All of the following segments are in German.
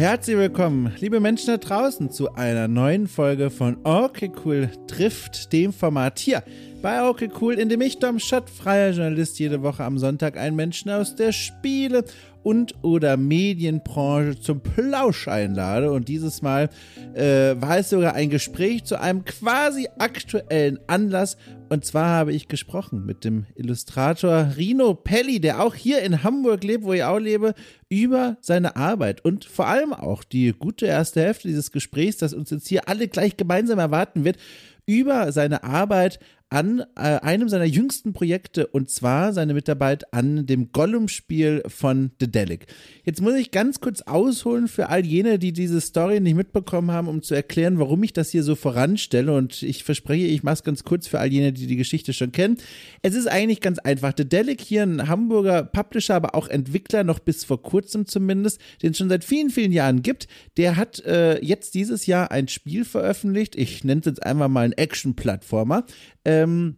Herzlich willkommen, liebe Menschen da draußen, zu einer neuen Folge von Okay Cool trifft, dem Format. Hier bei Okay Cool, in dem ich, Dom Schott, freier Journalist, jede Woche am Sonntag einen Menschen aus der Spiele- und oder Medienbranche zum Plausch einlade. Und dieses Mal äh, war es sogar ein Gespräch zu einem quasi aktuellen Anlass. Und zwar habe ich gesprochen mit dem Illustrator Rino Pelli, der auch hier in Hamburg lebt, wo ich auch lebe, über seine Arbeit und vor allem auch die gute erste Hälfte dieses Gesprächs, das uns jetzt hier alle gleich gemeinsam erwarten wird, über seine Arbeit an äh, einem seiner jüngsten Projekte und zwar seine Mitarbeit an dem Gollum-Spiel von The Delic. Jetzt muss ich ganz kurz ausholen für all jene, die diese Story nicht mitbekommen haben, um zu erklären, warum ich das hier so voranstelle und ich verspreche, ich mache es ganz kurz für all jene, die die Geschichte schon kennen. Es ist eigentlich ganz einfach. The Delic hier ein Hamburger Publisher, aber auch Entwickler, noch bis vor kurzem zumindest, den es schon seit vielen, vielen Jahren gibt. Der hat äh, jetzt dieses Jahr ein Spiel veröffentlicht. Ich nenne es jetzt einfach mal ein Action-Plattformer ähm,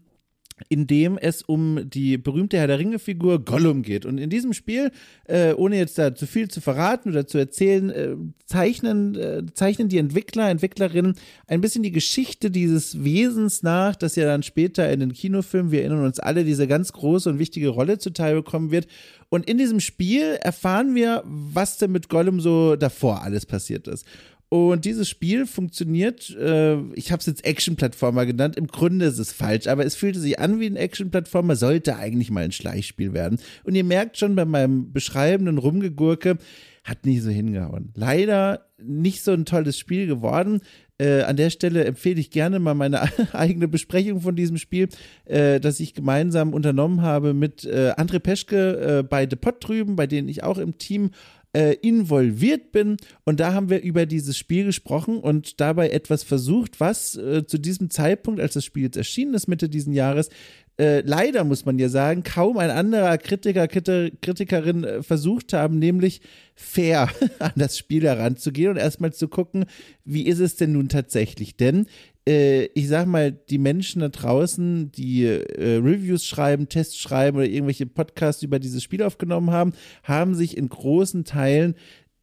in dem es um die berühmte Herr der Ringe-Figur Gollum geht. Und in diesem Spiel, äh, ohne jetzt da zu viel zu verraten oder zu erzählen, äh, zeichnen, äh, zeichnen die Entwickler, Entwicklerinnen ein bisschen die Geschichte dieses Wesens nach, das ja dann später in den Kinofilmen, wir erinnern uns alle, diese ganz große und wichtige Rolle zuteil bekommen wird. Und in diesem Spiel erfahren wir, was denn mit Gollum so davor alles passiert ist. Und dieses Spiel funktioniert, äh, ich habe es jetzt Action-Plattformer genannt, im Grunde ist es falsch, aber es fühlte sich an wie ein Action-Plattformer, sollte eigentlich mal ein Schleichspiel werden. Und ihr merkt schon bei meinem beschreibenden Rumgegurke, hat nicht so hingehauen. Leider nicht so ein tolles Spiel geworden. Äh, an der Stelle empfehle ich gerne mal meine eigene Besprechung von diesem Spiel, äh, das ich gemeinsam unternommen habe mit äh, André Peschke äh, bei The Pot drüben, bei denen ich auch im Team äh, involviert bin. Und da haben wir über dieses Spiel gesprochen und dabei etwas versucht, was äh, zu diesem Zeitpunkt, als das Spiel jetzt erschienen ist, Mitte diesen Jahres, äh, leider muss man ja sagen, kaum ein anderer Kritiker, Kritikerin äh, versucht haben, nämlich fair an das Spiel heranzugehen und erstmal zu gucken, wie ist es denn nun tatsächlich? Denn äh, ich sag mal, die Menschen da draußen, die äh, Reviews schreiben, Tests schreiben oder irgendwelche Podcasts über dieses Spiel aufgenommen haben, haben sich in großen Teilen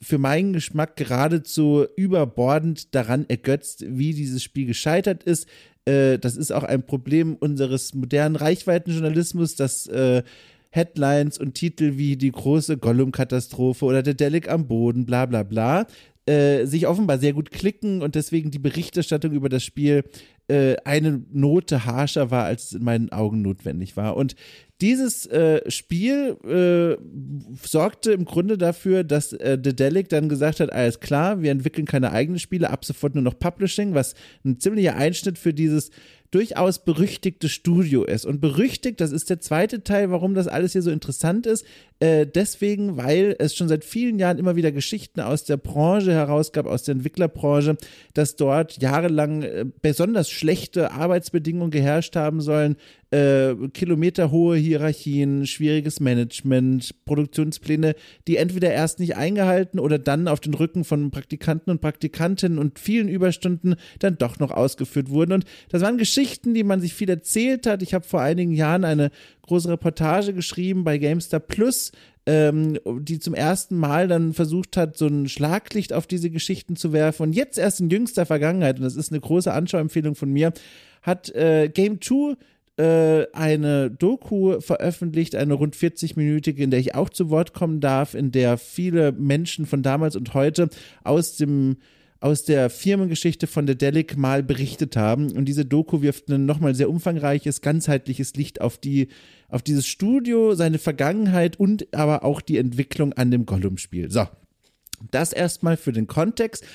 für meinen Geschmack geradezu überbordend daran ergötzt, wie dieses Spiel gescheitert ist. Äh, das ist auch ein Problem unseres modernen Reichweitenjournalismus, dass äh, Headlines und Titel wie die große Gollum-Katastrophe oder der Delic am Boden, bla bla bla, äh, sich offenbar sehr gut klicken und deswegen die Berichterstattung über das Spiel äh, eine Note harscher war, als es in meinen Augen notwendig war. Und dieses äh, Spiel äh, sorgte im Grunde dafür, dass äh, The Delic dann gesagt hat, alles klar, wir entwickeln keine eigenen Spiele, ab sofort nur noch Publishing, was ein ziemlicher Einschnitt für dieses durchaus berüchtigtes Studio ist. Und berüchtigt, das ist der zweite Teil, warum das alles hier so interessant ist. Äh, deswegen, weil es schon seit vielen Jahren immer wieder Geschichten aus der Branche herausgab, aus der Entwicklerbranche, dass dort jahrelang äh, besonders schlechte Arbeitsbedingungen geherrscht haben sollen, äh, kilometerhohe Hierarchien, schwieriges Management, Produktionspläne, die entweder erst nicht eingehalten oder dann auf den Rücken von Praktikanten und Praktikantinnen und vielen Überstunden dann doch noch ausgeführt wurden. Und das waren Geschichten, die man sich viel erzählt hat. Ich habe vor einigen Jahren eine große Reportage geschrieben bei GameStar Plus, ähm, die zum ersten Mal dann versucht hat, so ein Schlaglicht auf diese Geschichten zu werfen. Und jetzt erst in jüngster Vergangenheit, und das ist eine große Anschauempfehlung von mir, hat äh, Game 2 äh, eine Doku veröffentlicht, eine rund 40-minütige, in der ich auch zu Wort kommen darf, in der viele Menschen von damals und heute aus dem aus der Firmengeschichte von der Delic mal berichtet haben. Und diese Doku wirft ein nochmal sehr umfangreiches, ganzheitliches Licht auf die, auf dieses Studio, seine Vergangenheit und aber auch die Entwicklung an dem Gollum-Spiel. So. Das erstmal für den Kontext.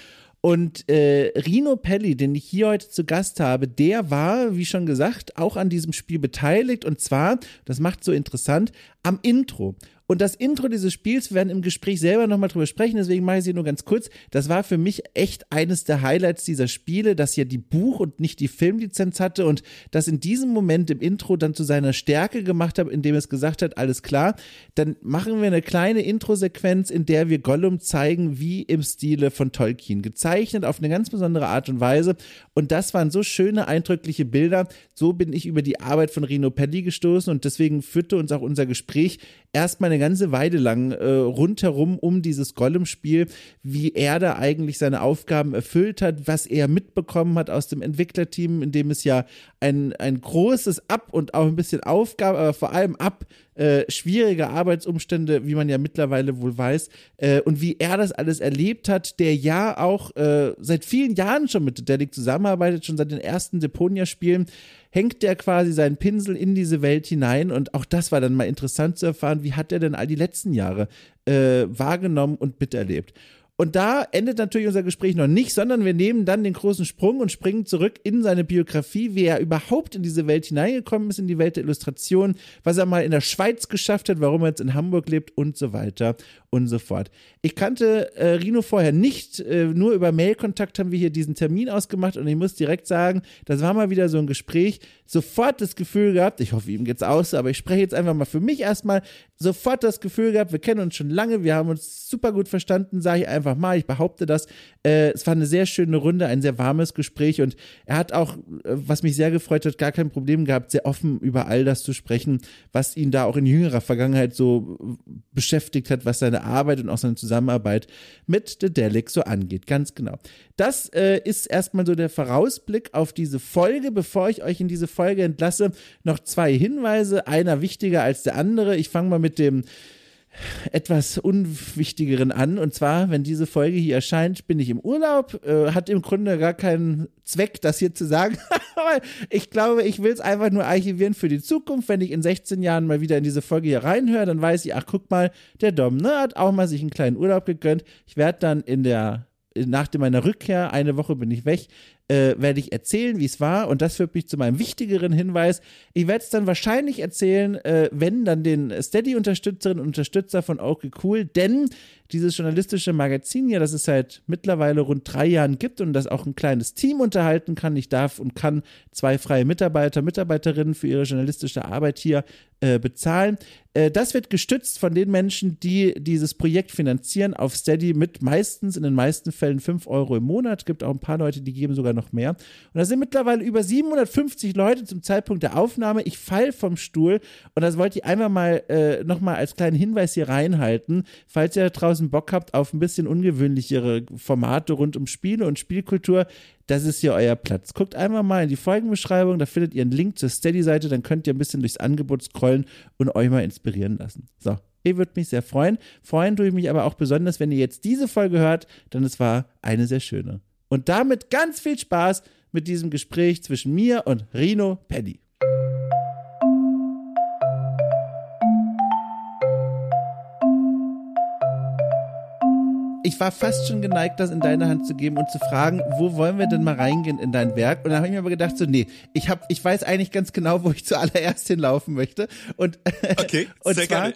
Und äh, Rino Pelli, den ich hier heute zu Gast habe, der war, wie schon gesagt, auch an diesem Spiel beteiligt. Und zwar, das macht so interessant, am Intro. Und das Intro dieses Spiels, wir werden im Gespräch selber nochmal drüber sprechen, deswegen mache ich sie nur ganz kurz. Das war für mich echt eines der Highlights dieser Spiele, dass ja die Buch- und nicht die Filmlizenz hatte und das in diesem Moment im Intro dann zu seiner Stärke gemacht habe, indem es gesagt hat, alles klar, dann machen wir eine kleine Intro-Sequenz, in der wir Gollum zeigen, wie im Stile von Tolkien, gezeichnet auf eine ganz besondere Art und Weise. Und das waren so schöne, eindrückliche Bilder. So bin ich über die Arbeit von Rino Pelli gestoßen und deswegen führte uns auch unser Gespräch erstmal eine ganze Weile lang äh, rundherum um dieses Gollum-Spiel, wie er da eigentlich seine Aufgaben erfüllt hat, was er mitbekommen hat aus dem Entwicklerteam, in dem es ja ein, ein großes Ab und auch ein bisschen Aufgabe, aber vor allem Ab äh, schwierige Arbeitsumstände, wie man ja mittlerweile wohl weiß, äh, und wie er das alles erlebt hat, der ja auch äh, seit vielen Jahren schon mit Dedelic zusammenarbeitet, schon seit den ersten Deponia-Spielen, hängt der quasi seinen Pinsel in diese Welt hinein und auch das war dann mal interessant zu erfahren, wie hat er denn all die letzten Jahre äh, wahrgenommen und miterlebt. Und da endet natürlich unser Gespräch noch nicht, sondern wir nehmen dann den großen Sprung und springen zurück in seine Biografie, wie er überhaupt in diese Welt hineingekommen ist, in die Welt der Illustration, was er mal in der Schweiz geschafft hat, warum er jetzt in Hamburg lebt und so weiter und so fort. Ich kannte äh, Rino vorher nicht, äh, nur über Mailkontakt haben wir hier diesen Termin ausgemacht und ich muss direkt sagen, das war mal wieder so ein Gespräch, sofort das Gefühl gehabt, ich hoffe, ihm geht's aus, aber ich spreche jetzt einfach mal für mich erstmal, sofort das Gefühl gehabt, wir kennen uns schon lange, wir haben uns super gut verstanden, sage ich einfach mal, ich behaupte das. Äh, es war eine sehr schöne Runde, ein sehr warmes Gespräch und er hat auch, äh, was mich sehr gefreut hat, gar kein Problem gehabt, sehr offen über all das zu sprechen, was ihn da auch in jüngerer Vergangenheit so beschäftigt hat, was seine Arbeit und auch seine Zusammenarbeit mit The Delic so angeht. Ganz genau. Das äh, ist erstmal so der Vorausblick auf diese Folge. Bevor ich euch in diese Folge entlasse, noch zwei Hinweise. Einer wichtiger als der andere. Ich fange mal mit dem etwas unwichtigeren an. Und zwar, wenn diese Folge hier erscheint, bin ich im Urlaub. Äh, hat im Grunde gar keinen Zweck, das hier zu sagen. Ich glaube, ich will es einfach nur archivieren für die Zukunft. Wenn ich in 16 Jahren mal wieder in diese Folge hier reinhöre, dann weiß ich, ach, guck mal, der Dom ne, hat auch mal sich einen kleinen Urlaub gegönnt. Ich werde dann in der nach meiner Rückkehr, eine Woche bin ich weg, äh, werde ich erzählen, wie es war. Und das führt mich zu meinem wichtigeren Hinweis. Ich werde es dann wahrscheinlich erzählen, äh, wenn dann den Steady-Unterstützerinnen und Unterstützer von Okay Cool, denn dieses journalistische Magazin ja, das es seit mittlerweile rund drei Jahren gibt und das auch ein kleines Team unterhalten kann. Ich darf und kann zwei freie Mitarbeiter, Mitarbeiterinnen für ihre journalistische Arbeit hier äh, bezahlen. Äh, das wird gestützt von den Menschen, die dieses Projekt finanzieren auf Steady mit meistens, in den meisten Fällen 5 Euro im Monat. Es gibt auch ein paar Leute, die geben sogar noch mehr. Und da sind mittlerweile über 750 Leute zum Zeitpunkt der Aufnahme. Ich fall vom Stuhl und das wollte ich einmal mal äh, nochmal als kleinen Hinweis hier reinhalten, falls ihr da draußen Bock habt auf ein bisschen ungewöhnlichere Formate rund um Spiele und Spielkultur, das ist hier euer Platz. Guckt einmal mal in die Folgenbeschreibung, da findet ihr einen Link zur Steady-Seite, dann könnt ihr ein bisschen durchs Angebot scrollen und euch mal inspirieren lassen. So, ihr würdet mich sehr freuen. Freuen tue ich mich aber auch besonders, wenn ihr jetzt diese Folge hört, denn es war eine sehr schöne. Und damit ganz viel Spaß mit diesem Gespräch zwischen mir und Rino Paddy. ich war fast schon geneigt, das in deine Hand zu geben und zu fragen, wo wollen wir denn mal reingehen in dein Werk? Und dann habe ich mir aber gedacht, so, nee, ich hab, ich weiß eigentlich ganz genau, wo ich zuallererst hinlaufen möchte. Und, okay, und sehr zwar, gerne.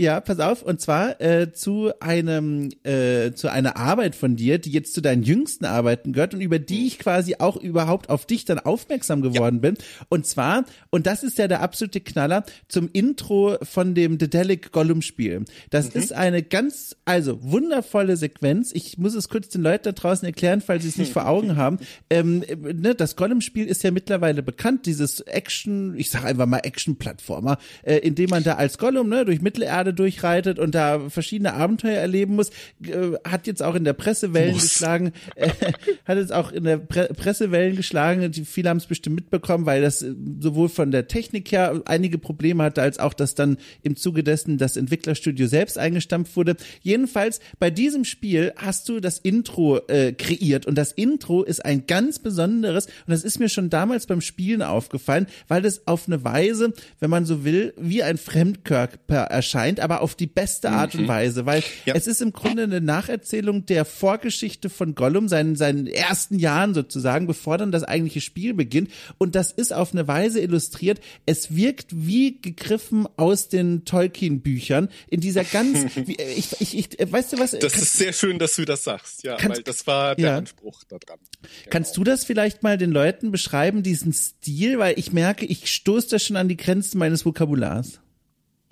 Ja, pass auf, und zwar äh, zu einem äh, zu einer Arbeit von dir, die jetzt zu deinen jüngsten Arbeiten gehört und über die ich quasi auch überhaupt auf dich dann aufmerksam geworden ja. bin. Und zwar, und das ist ja der absolute Knaller, zum Intro von dem Dedelic Gollum Spiel. Das mhm. ist eine ganz, also wundervolle Sequenz. Ich muss es kurz den Leuten da draußen erklären, falls sie es nicht vor Augen haben. Ähm, ne, das Gollum Spiel ist ja mittlerweile bekannt, dieses Action, ich sag einfach mal Action-Plattformer, äh, in dem man da als Gollum ne, durch Mittelerde Erde durchreitet und da verschiedene Abenteuer erleben muss, äh, hat jetzt auch in der Presse Wellen muss. geschlagen, äh, hat jetzt auch in der Pre Presse Wellen geschlagen, die, viele haben es bestimmt mitbekommen, weil das äh, sowohl von der Technik her einige Probleme hatte, als auch, dass dann im Zuge dessen das Entwicklerstudio selbst eingestampft wurde. Jedenfalls bei diesem Spiel hast du das Intro äh, kreiert und das Intro ist ein ganz besonderes und das ist mir schon damals beim Spielen aufgefallen, weil das auf eine Weise, wenn man so will, wie ein Fremdkörper erscheint meint, aber auf die beste Art mhm. und Weise, weil ja. es ist im Grunde eine Nacherzählung der Vorgeschichte von Gollum, seinen, seinen ersten Jahren sozusagen, bevor dann das eigentliche Spiel beginnt. Und das ist auf eine Weise illustriert. Es wirkt wie gegriffen aus den Tolkien-Büchern in dieser ganz, wie, ich, ich, ich, weißt du was? Das kann, ist sehr schön, dass du das sagst, ja, kannst, weil das war der ja. Anspruch da dran. Genau. Kannst du das vielleicht mal den Leuten beschreiben, diesen Stil, weil ich merke, ich stoße da schon an die Grenzen meines Vokabulars.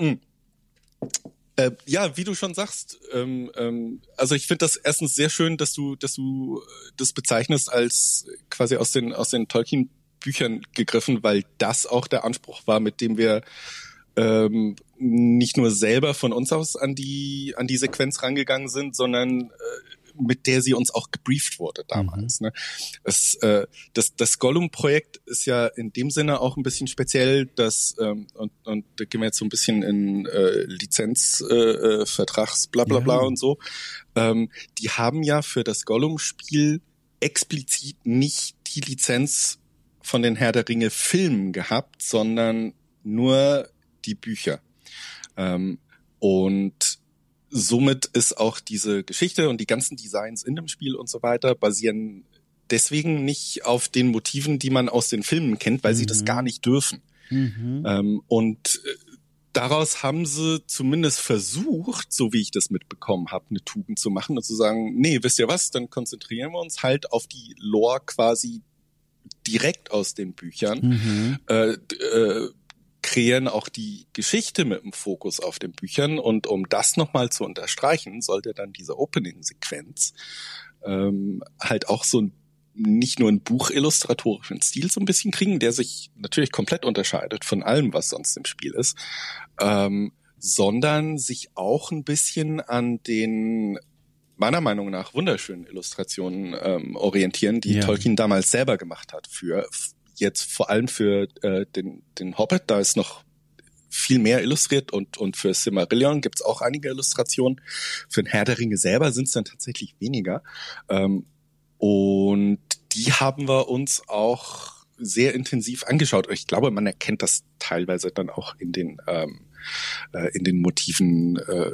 Mhm. Äh, ja, wie du schon sagst, ähm, ähm, also ich finde das erstens sehr schön, dass du, dass du äh, das bezeichnest als quasi aus den aus den Tolkien Büchern gegriffen, weil das auch der Anspruch war, mit dem wir ähm, nicht nur selber von uns aus an die an die Sequenz rangegangen sind, sondern äh, mit der sie uns auch gebrieft wurde damals. Mhm. Ne? Das, äh, das, das Gollum-Projekt ist ja in dem Sinne auch ein bisschen speziell, dass, ähm, und, und da gehen wir jetzt so ein bisschen in äh, Lizenzvertrags, äh, bla bla bla ja. und so. Ähm, die haben ja für das Gollum-Spiel explizit nicht die Lizenz von den Herr der Ringe Filmen gehabt, sondern nur die Bücher. Ähm, und somit ist auch diese Geschichte und die ganzen Designs in dem Spiel und so weiter basieren deswegen nicht auf den Motiven, die man aus den Filmen kennt, weil mhm. sie das mhm. gar nicht dürfen. Mhm. Ähm, und äh, daraus haben sie zumindest versucht, so wie ich das mitbekommen habe, eine Tugend zu machen und zu sagen, nee, wisst ihr was, dann konzentrieren wir uns halt auf die Lore quasi direkt aus den Büchern. Mhm. Äh, äh, kreieren auch die Geschichte mit dem Fokus auf den Büchern. Und um das nochmal zu unterstreichen, sollte dann diese Opening-Sequenz ähm, halt auch so ein nicht nur einen buchillustratorischen Stil so ein bisschen kriegen, der sich natürlich komplett unterscheidet von allem, was sonst im Spiel ist, ähm, sondern sich auch ein bisschen an den meiner Meinung nach wunderschönen Illustrationen ähm, orientieren, die ja. Tolkien damals selber gemacht hat für jetzt vor allem für äh, den, den Hobbit, da ist noch viel mehr illustriert und, und für Silmarillion gibt's auch einige Illustrationen. Für den Herr der Ringe selber sind es dann tatsächlich weniger. Ähm, und die haben wir uns auch sehr intensiv angeschaut. Ich glaube, man erkennt das teilweise dann auch in den ähm, äh, in den Motiven äh,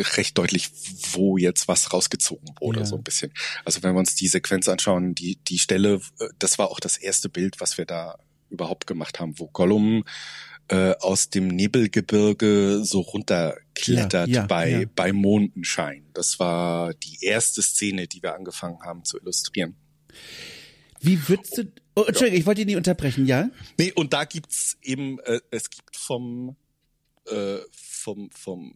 recht deutlich, wo jetzt was rausgezogen wurde, ja. so ein bisschen. Also wenn wir uns die Sequenz anschauen, die, die Stelle, äh, das war auch das erste Bild, was wir da überhaupt gemacht haben, wo Gollum äh, aus dem Nebelgebirge so runterklettert ja, ja, bei, bei Mondenschein. Das war die erste Szene, die wir angefangen haben zu illustrieren. Wie würdest du, oh, Entschuldigung, ich wollte dich nicht unterbrechen, ja? Nee, und da gibt's eben, äh, es gibt vom, äh, vom, vom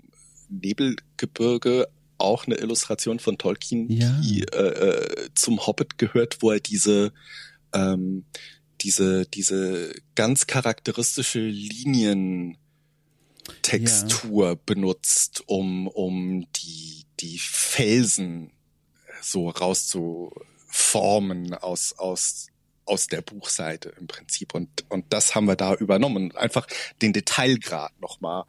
Nebelgebirge auch eine Illustration von Tolkien, ja. die äh, äh, zum Hobbit gehört, wo er diese ähm, diese diese ganz charakteristische Linientextur ja. benutzt, um um die die Felsen so rauszuformen aus aus aus der Buchseite im Prinzip und und das haben wir da übernommen und einfach den Detailgrad nochmal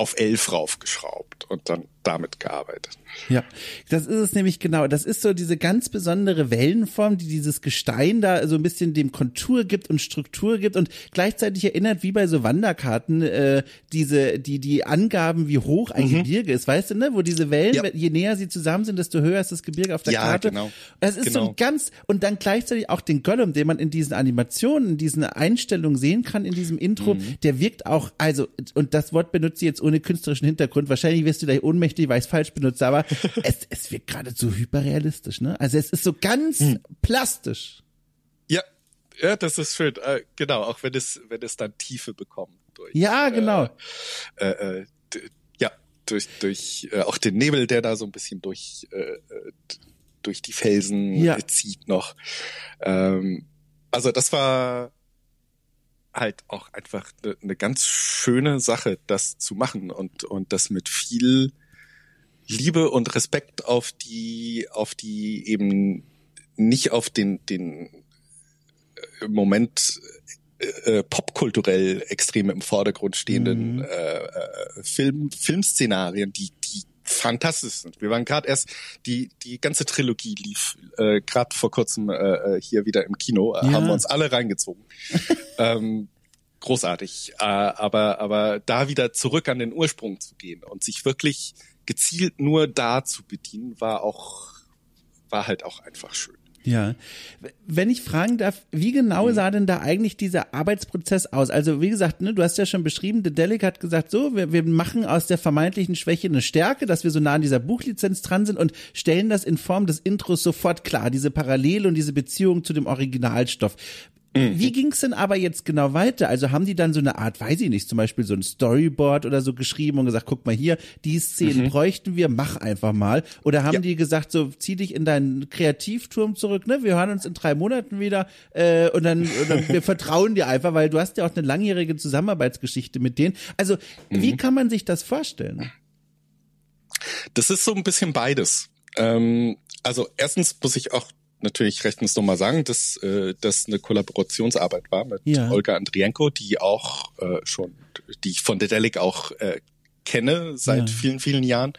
auf elf raufgeschraubt. Und dann damit gearbeitet. Ja, das ist es nämlich genau. Das ist so diese ganz besondere Wellenform, die dieses Gestein da so ein bisschen dem Kontur gibt und Struktur gibt und gleichzeitig erinnert wie bei so Wanderkarten äh, diese die die Angaben, wie hoch ein mhm. Gebirge ist, weißt du, ne? Wo diese Wellen, ja. je näher sie zusammen sind, desto höher ist das Gebirge auf der ja, Karte. Genau. Das ist genau. so ein ganz und dann gleichzeitig auch den Gollum, den man in diesen Animationen, in diesen Einstellungen sehen kann in diesem Intro, mhm. der wirkt auch also und das Wort benutze ich jetzt ohne künstlerischen Hintergrund. Wahrscheinlich wirst du gleich ohnmächtig, weil ich es falsch benutze, aber es, es wirkt geradezu hyperrealistisch, ne? Also es ist so ganz hm. plastisch. Ja, ja, das ist schön. Äh, genau, auch wenn es, wenn es dann Tiefe bekommt. Durch, ja, genau. Äh, äh, ja, durch, durch äh, auch den Nebel, der da so ein bisschen durch, äh, äh durch die Felsen ja. zieht noch. Ähm, also das war halt auch einfach eine ne ganz schöne Sache, das zu machen und, und das mit viel Liebe und Respekt auf die, auf die eben nicht auf den, den äh, Moment äh, äh, popkulturell extrem im Vordergrund stehenden mhm. äh, äh, Film, Filmszenarien, die, die fantastisch sind. Wir waren gerade erst, die, die ganze Trilogie lief äh, gerade vor kurzem äh, hier wieder im Kino, ja. haben wir uns alle reingezogen. ähm, großartig. Äh, aber, aber da wieder zurück an den Ursprung zu gehen und sich wirklich gezielt nur da zu bedienen, war auch, war halt auch einfach schön. Ja. Wenn ich fragen darf, wie genau mhm. sah denn da eigentlich dieser Arbeitsprozess aus? Also, wie gesagt, ne, du hast ja schon beschrieben, The Delic hat gesagt, so, wir, wir machen aus der vermeintlichen Schwäche eine Stärke, dass wir so nah an dieser Buchlizenz dran sind und stellen das in Form des Intros sofort klar, diese Parallele und diese Beziehung zu dem Originalstoff. Wie ging's denn aber jetzt genau weiter? Also haben die dann so eine Art, weiß ich nicht, zum Beispiel so ein Storyboard oder so geschrieben und gesagt, guck mal hier, die Szenen mhm. bräuchten wir, mach einfach mal. Oder haben ja. die gesagt, so zieh dich in deinen Kreativturm zurück, ne? Wir hören uns in drei Monaten wieder äh, und dann, und dann wir vertrauen dir einfach, weil du hast ja auch eine langjährige Zusammenarbeitsgeschichte mit denen. Also mhm. wie kann man sich das vorstellen? Das ist so ein bisschen beides. Ähm, also erstens muss ich auch natürlich rechtens nochmal sagen, dass äh, das eine Kollaborationsarbeit war mit ja. Olga Andrienko, die auch äh, schon, die ich von Dedelic auch äh, kenne seit ja. vielen, vielen Jahren.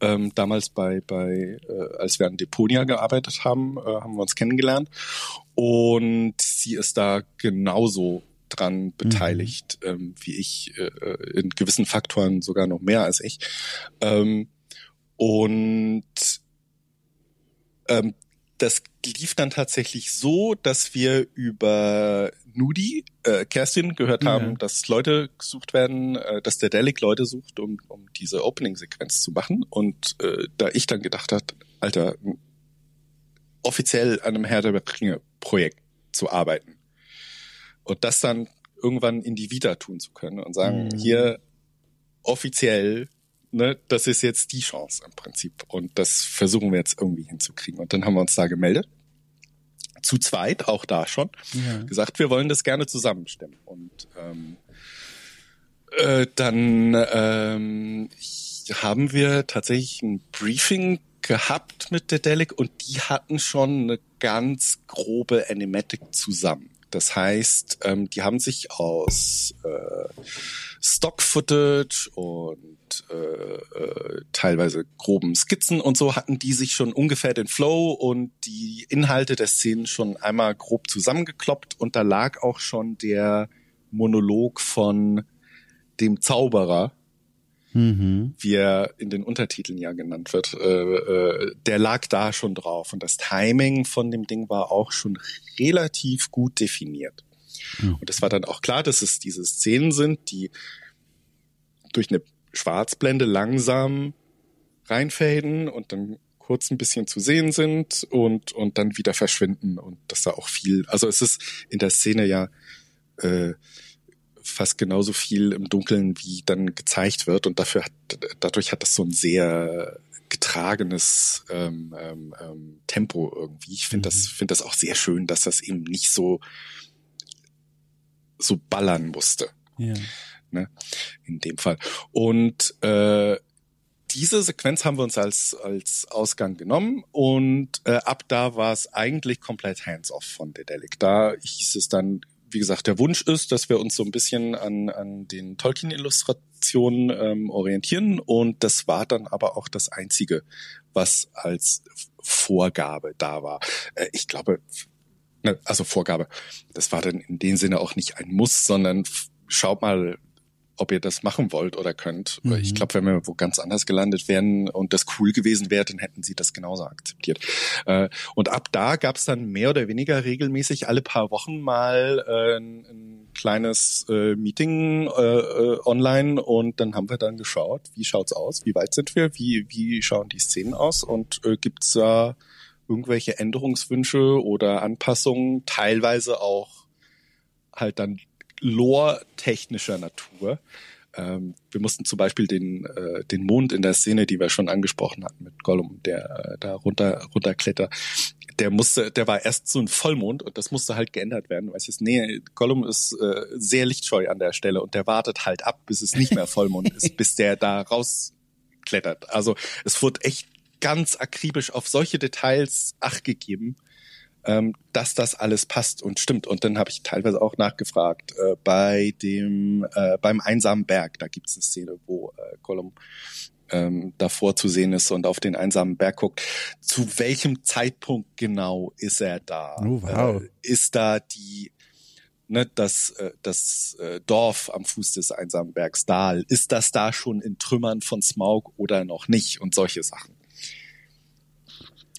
Ähm, damals bei, bei äh, als wir an Deponia gearbeitet haben, äh, haben wir uns kennengelernt. Und sie ist da genauso dran mhm. beteiligt, mhm. ähm, wie ich, äh, äh, in gewissen Faktoren sogar noch mehr als ich. Ähm, und ähm, das lief dann tatsächlich so, dass wir über Nudi, äh, Kerstin, gehört haben, ja. dass Leute gesucht werden, äh, dass der Delic Leute sucht, um, um diese Opening-Sequenz zu machen. Und äh, da ich dann gedacht hat, Alter, offiziell an einem Herr der Ringe-Projekt zu arbeiten und das dann irgendwann in die Vita tun zu können und sagen, mhm. hier offiziell ne, das ist jetzt die Chance im Prinzip. Und das versuchen wir jetzt irgendwie hinzukriegen. Und dann haben wir uns da gemeldet. Zu zweit, auch da schon, ja. gesagt, wir wollen das gerne zusammenstimmen. Und ähm, äh, dann ähm, haben wir tatsächlich ein Briefing gehabt mit der Delic und die hatten schon eine ganz grobe Animatic zusammen. Das heißt, ähm, die haben sich aus äh, Stock-Footage und äh, äh, teilweise groben Skizzen und so hatten die sich schon ungefähr den Flow und die Inhalte der Szenen schon einmal grob zusammengekloppt. Und da lag auch schon der Monolog von dem Zauberer, mhm. wie er in den Untertiteln ja genannt wird, äh, äh, der lag da schon drauf. Und das Timing von dem Ding war auch schon relativ gut definiert. Mhm. Und es war dann auch klar, dass es diese Szenen sind, die durch eine Schwarzblende langsam reinfaden und dann kurz ein bisschen zu sehen sind und, und dann wieder verschwinden. Und das da auch viel, also es ist in der Szene ja äh, fast genauso viel im Dunkeln, wie dann gezeigt wird. Und dafür hat, dadurch hat das so ein sehr getragenes ähm, ähm, ähm Tempo irgendwie. Ich finde mhm. das, finde das auch sehr schön, dass das eben nicht so so ballern musste. Ja. Ne? In dem Fall. Und äh, diese Sequenz haben wir uns als, als Ausgang genommen und äh, ab da war es eigentlich komplett hands-off von Dedelic. Da hieß es dann, wie gesagt, der Wunsch ist, dass wir uns so ein bisschen an, an den Tolkien-Illustrationen ähm, orientieren und das war dann aber auch das Einzige, was als Vorgabe da war. Äh, ich glaube, ne, also Vorgabe, das war dann in dem Sinne auch nicht ein Muss, sondern schaut mal, ob ihr das machen wollt oder könnt. Mhm. Ich glaube, wenn wir wo ganz anders gelandet wären und das cool gewesen wäre, dann hätten sie das genauso akzeptiert. Äh, und ab da gab es dann mehr oder weniger regelmäßig alle paar Wochen mal äh, ein, ein kleines äh, Meeting online und dann haben wir dann geschaut, wie schaut's aus, wie weit sind wir, wie, wie schauen die Szenen aus und gibt's da irgendwelche Änderungswünsche oder Anpassungen, teilweise auch halt dann lore-technischer Natur. Ähm, wir mussten zum Beispiel den, äh, den Mond in der Szene, die wir schon angesprochen hatten mit Gollum, der äh, da runter, runterklettert, der musste, der war erst so ein Vollmond und das musste halt geändert werden. Weißt du, nee, Gollum ist äh, sehr lichtscheu an der Stelle und der wartet halt ab, bis es nicht mehr Vollmond ist, bis der da rausklettert. Also es wurde echt ganz akribisch auf solche Details acht gegeben, ähm, dass das alles passt und stimmt. Und dann habe ich teilweise auch nachgefragt äh, bei dem äh, beim einsamen Berg. Da gibt es eine Szene, wo äh, Gollum ähm, davor zu sehen ist und auf den einsamen Berg guckt. Zu welchem Zeitpunkt genau ist er da? Oh, wow. Äh, ist da die ne, das, äh, das äh, Dorf am Fuß des einsamen Bergs Dahl, ist das da schon in Trümmern von Smaug oder noch nicht und solche Sachen.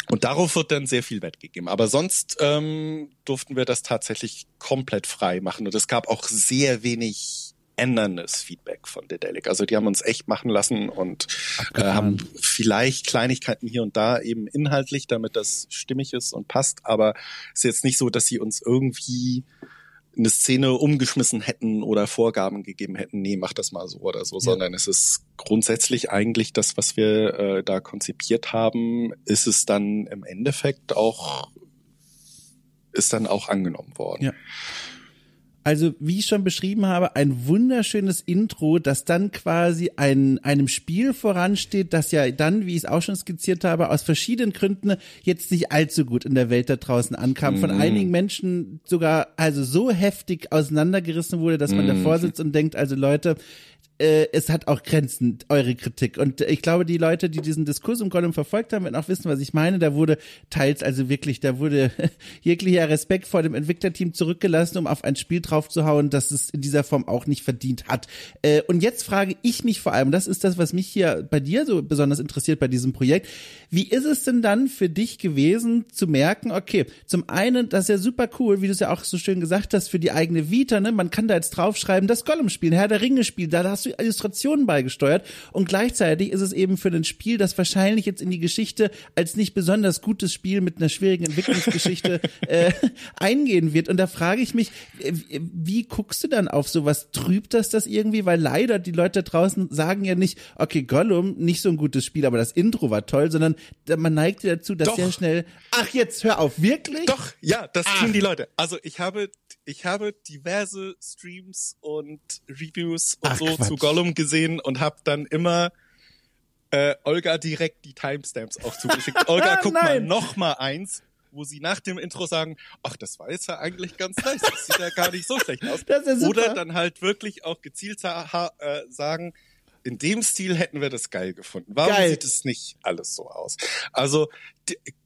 Und darauf wird dann sehr viel Wert gegeben. Aber sonst ähm, durften wir das tatsächlich komplett frei machen. Und es gab auch sehr wenig änderndes Feedback von Dedelic. Also die haben uns echt machen lassen und äh, haben vielleicht Kleinigkeiten hier und da eben inhaltlich, damit das stimmig ist und passt, aber es ist jetzt nicht so, dass sie uns irgendwie eine Szene umgeschmissen hätten oder Vorgaben gegeben hätten, nee, mach das mal so oder so, ja. sondern es ist grundsätzlich eigentlich das, was wir äh, da konzipiert haben, ist es dann im Endeffekt auch, ist dann auch angenommen worden. Ja. Also, wie ich schon beschrieben habe, ein wunderschönes Intro, das dann quasi ein, einem Spiel voransteht, das ja dann, wie ich es auch schon skizziert habe, aus verschiedenen Gründen jetzt nicht allzu gut in der Welt da draußen ankam. Von mm. einigen Menschen sogar also so heftig auseinandergerissen wurde, dass man mm. davor sitzt und denkt, also Leute, äh, es hat auch Grenzen, eure Kritik. Und ich glaube, die Leute, die diesen Diskurs um Gollum verfolgt haben, werden auch wissen, was ich meine. Da wurde teils also wirklich, da wurde jeglicher Respekt vor dem Entwicklerteam zurückgelassen, um auf ein Spiel draufzuhauen, das es in dieser Form auch nicht verdient hat. Äh, und jetzt frage ich mich vor allem, das ist das, was mich hier bei dir so besonders interessiert bei diesem Projekt. Wie ist es denn dann für dich gewesen, zu merken, okay, zum einen, das ist ja super cool, wie du es ja auch so schön gesagt hast, für die eigene Vita, ne? Man kann da jetzt draufschreiben, das Gollum spielen, Herr der Ringe spielen, da hast du Illustrationen beigesteuert und gleichzeitig ist es eben für ein Spiel, das wahrscheinlich jetzt in die Geschichte als nicht besonders gutes Spiel mit einer schwierigen Entwicklungsgeschichte äh, eingehen wird. Und da frage ich mich, wie guckst du dann auf sowas? Trübt das das irgendwie? Weil leider die Leute da draußen sagen ja nicht, okay, Gollum, nicht so ein gutes Spiel, aber das Intro war toll, sondern man neigt dazu, dass Doch. sehr schnell, ach jetzt, hör auf, wirklich? Doch, ja, das ach. tun die Leute. Also ich habe ich habe diverse Streams und Reviews und Ach, so Quatsch. zu Gollum gesehen und habe dann immer äh, Olga direkt die Timestamps auch zugeschickt. Olga, guck mal noch mal eins, wo sie nach dem Intro sagen, ach, das war jetzt ja eigentlich ganz nice, das sieht ja gar nicht so schlecht aus. Das ist super. Oder dann halt wirklich auch gezielt äh, sagen, in dem Stil hätten wir das geil gefunden. Warum geil. sieht es nicht alles so aus? Also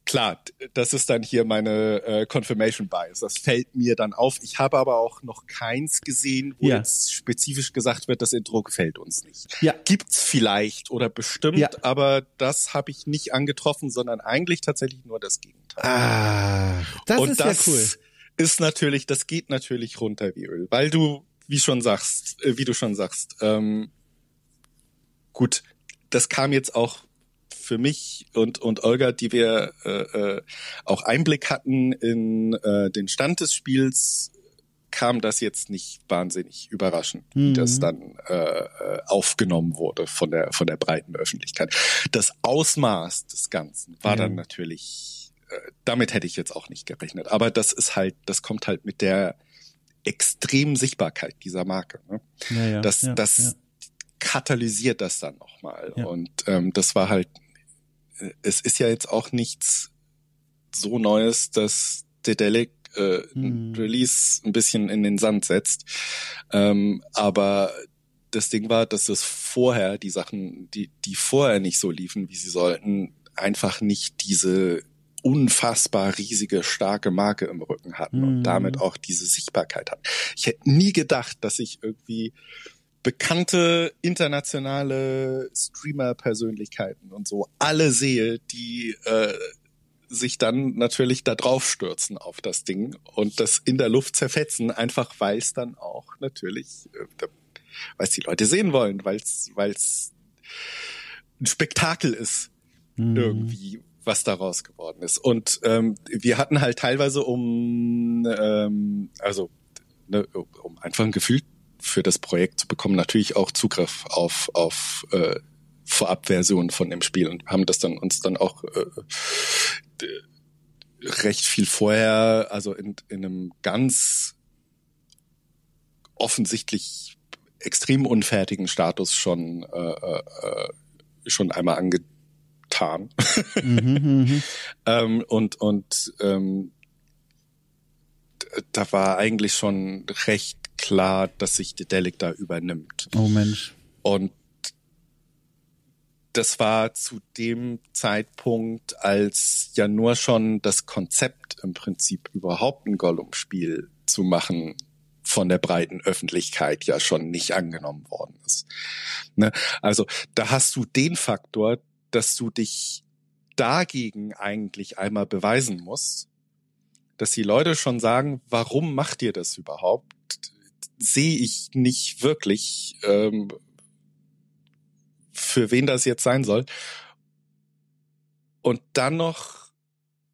klar, das ist dann hier meine äh, Confirmation Bias. Das fällt mir dann auf. Ich habe aber auch noch keins gesehen, wo ja. jetzt spezifisch gesagt wird, das Intro gefällt uns nicht. Ja. Gibt's vielleicht oder bestimmt, ja. aber das habe ich nicht angetroffen, sondern eigentlich tatsächlich nur das Gegenteil. Ah, das Und ist das ja cool. Ist natürlich, das geht natürlich runter wie Öl, weil du, wie schon sagst, äh, wie du schon sagst, ähm, gut, das kam jetzt auch für mich und, und Olga, die wir äh, äh, auch Einblick hatten in äh, den Stand des Spiels, kam das jetzt nicht wahnsinnig überraschend, mhm. wie das dann äh, äh, aufgenommen wurde von der von der breiten Öffentlichkeit. Das Ausmaß des Ganzen war ja. dann natürlich, äh, damit hätte ich jetzt auch nicht gerechnet. Aber das ist halt, das kommt halt mit der extremen Sichtbarkeit dieser Marke. Ne? Ja, ja, das, das, katalysiert das dann nochmal. Ja. Und ähm, das war halt, äh, es ist ja jetzt auch nichts so Neues, dass Dedelic äh, hm. Release ein bisschen in den Sand setzt. Ähm, aber das Ding war, dass es vorher, die Sachen, die, die vorher nicht so liefen, wie sie sollten, einfach nicht diese unfassbar riesige, starke Marke im Rücken hatten und hm. damit auch diese Sichtbarkeit hatten. Ich hätte nie gedacht, dass ich irgendwie bekannte internationale Streamer-Persönlichkeiten und so alle sehe, die äh, sich dann natürlich da drauf stürzen auf das Ding und das in der Luft zerfetzen, einfach weil es dann auch natürlich, äh, weil es die Leute sehen wollen, weil es weil es ein Spektakel ist mhm. irgendwie, was daraus geworden ist. Und ähm, wir hatten halt teilweise um, ähm, also ne, um einfach ein Gefühl für das Projekt zu bekommen, natürlich auch Zugriff auf, auf äh, Vorabversionen von dem Spiel und haben das dann uns dann auch äh, recht viel vorher, also in, in einem ganz offensichtlich extrem unfertigen Status schon äh, äh, schon einmal angetan. Mhm, mhm. ähm, und und ähm, da war eigentlich schon recht klar, dass sich Dedelic da übernimmt. Oh Mensch. Und das war zu dem Zeitpunkt, als ja nur schon das Konzept im Prinzip überhaupt ein Gollum-Spiel zu machen von der breiten Öffentlichkeit ja schon nicht angenommen worden ist. Ne? Also da hast du den Faktor, dass du dich dagegen eigentlich einmal beweisen musst, dass die Leute schon sagen, warum macht ihr das überhaupt? Sehe ich nicht wirklich, ähm, für wen das jetzt sein soll. Und dann noch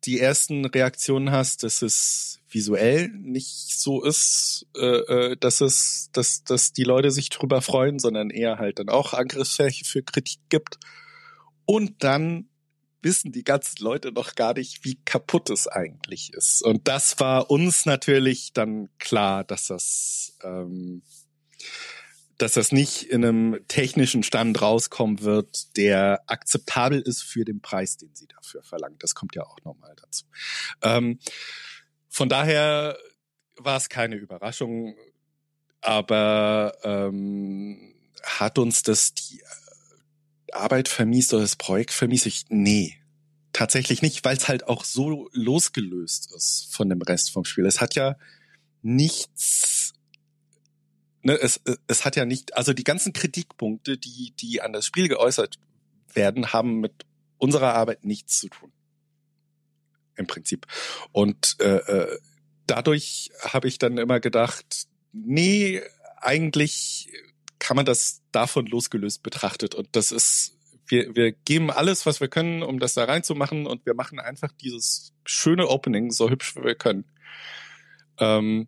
die ersten Reaktionen hast, dass es visuell nicht so ist, äh, äh, dass es, dass, dass die Leute sich drüber freuen, sondern eher halt dann auch Angriffsfläche für Kritik gibt. Und dann wissen die ganzen Leute noch gar nicht, wie kaputt es eigentlich ist. Und das war uns natürlich dann klar, dass das, ähm, dass das nicht in einem technischen Stand rauskommen wird, der akzeptabel ist für den Preis, den sie dafür verlangt. Das kommt ja auch nochmal dazu. Ähm, von daher war es keine Überraschung, aber ähm, hat uns das die Arbeit vermiest oder das Projekt vermiest? Ich, nee, tatsächlich nicht, weil es halt auch so losgelöst ist von dem Rest vom Spiel. Es hat ja nichts, ne, es, es hat ja nicht, also die ganzen Kritikpunkte, die, die an das Spiel geäußert werden, haben mit unserer Arbeit nichts zu tun im Prinzip. Und äh, äh, dadurch habe ich dann immer gedacht, nee, eigentlich kann man das davon losgelöst betrachtet. Und das ist, wir, wir geben alles, was wir können, um das da reinzumachen und wir machen einfach dieses schöne Opening so hübsch, wie wir können. Ähm,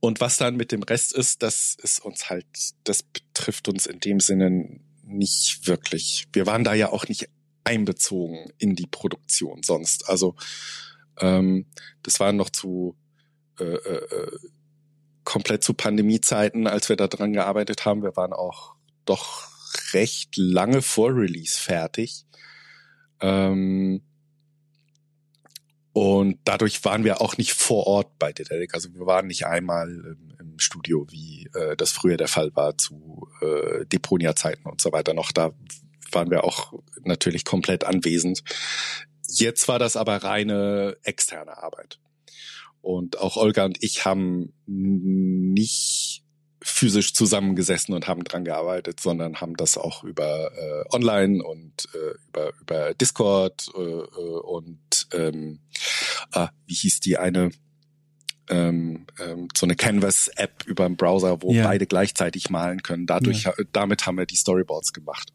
und was dann mit dem Rest ist, das ist uns halt, das betrifft uns in dem Sinne nicht wirklich. Wir waren da ja auch nicht einbezogen in die Produktion sonst. Also ähm, das war noch zu äh, äh, komplett zu Pandemiezeiten, als wir da dran gearbeitet haben. Wir waren auch doch recht lange vor Release fertig. Ähm, und dadurch waren wir auch nicht vor Ort bei Dedelic. Also wir waren nicht einmal im, im Studio, wie äh, das früher der Fall war zu äh, Deponia-Zeiten und so weiter noch. Da waren wir auch natürlich komplett anwesend. Jetzt war das aber reine externe Arbeit. Und auch Olga und ich haben nicht physisch zusammengesessen und haben dran gearbeitet, sondern haben das auch über äh, online und äh, über über Discord äh, äh und ähm, ah, wie hieß die eine ähm, ähm, so eine Canvas-App über den Browser, wo ja. beide gleichzeitig malen können. Dadurch, ja. damit haben wir die Storyboards gemacht.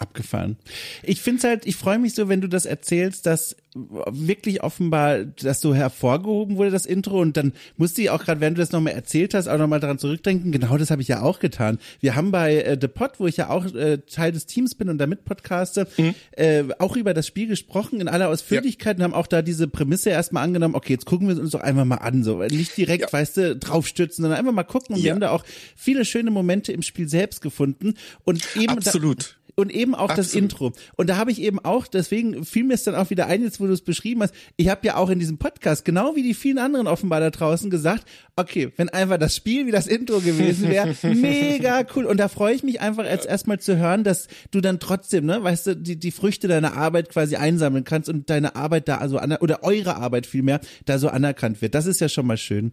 Abgefahren. Ich finde halt, ich freue mich so, wenn du das erzählst, dass wirklich offenbar, dass so hervorgehoben wurde, das Intro. Und dann musste ich auch gerade, während du das nochmal erzählt hast, auch nochmal daran zurückdenken. Genau das habe ich ja auch getan. Wir haben bei äh, The Pod, wo ich ja auch äh, Teil des Teams bin und damit podcaste, mhm. äh, auch über das Spiel gesprochen in aller Ausführlichkeit ja. und haben auch da diese Prämisse erstmal angenommen, okay, jetzt gucken wir uns doch einfach mal an. So nicht direkt, ja. weißt du, draufstürzen, sondern einfach mal gucken. Und ja. wir haben da auch viele schöne Momente im Spiel selbst gefunden. Und eben Absolut. Da, und eben auch Absolut. das Intro. Und da habe ich eben auch, deswegen fiel mir es dann auch wieder ein, jetzt wo du es beschrieben hast, ich habe ja auch in diesem Podcast, genau wie die vielen anderen offenbar da draußen gesagt, okay, wenn einfach das Spiel wie das Intro gewesen wäre, mega cool. Und da freue ich mich einfach jetzt erstmal zu hören, dass du dann trotzdem, ne, weißt du, die, die Früchte deiner Arbeit quasi einsammeln kannst und deine Arbeit da also oder eure Arbeit vielmehr da so anerkannt wird. Das ist ja schon mal schön.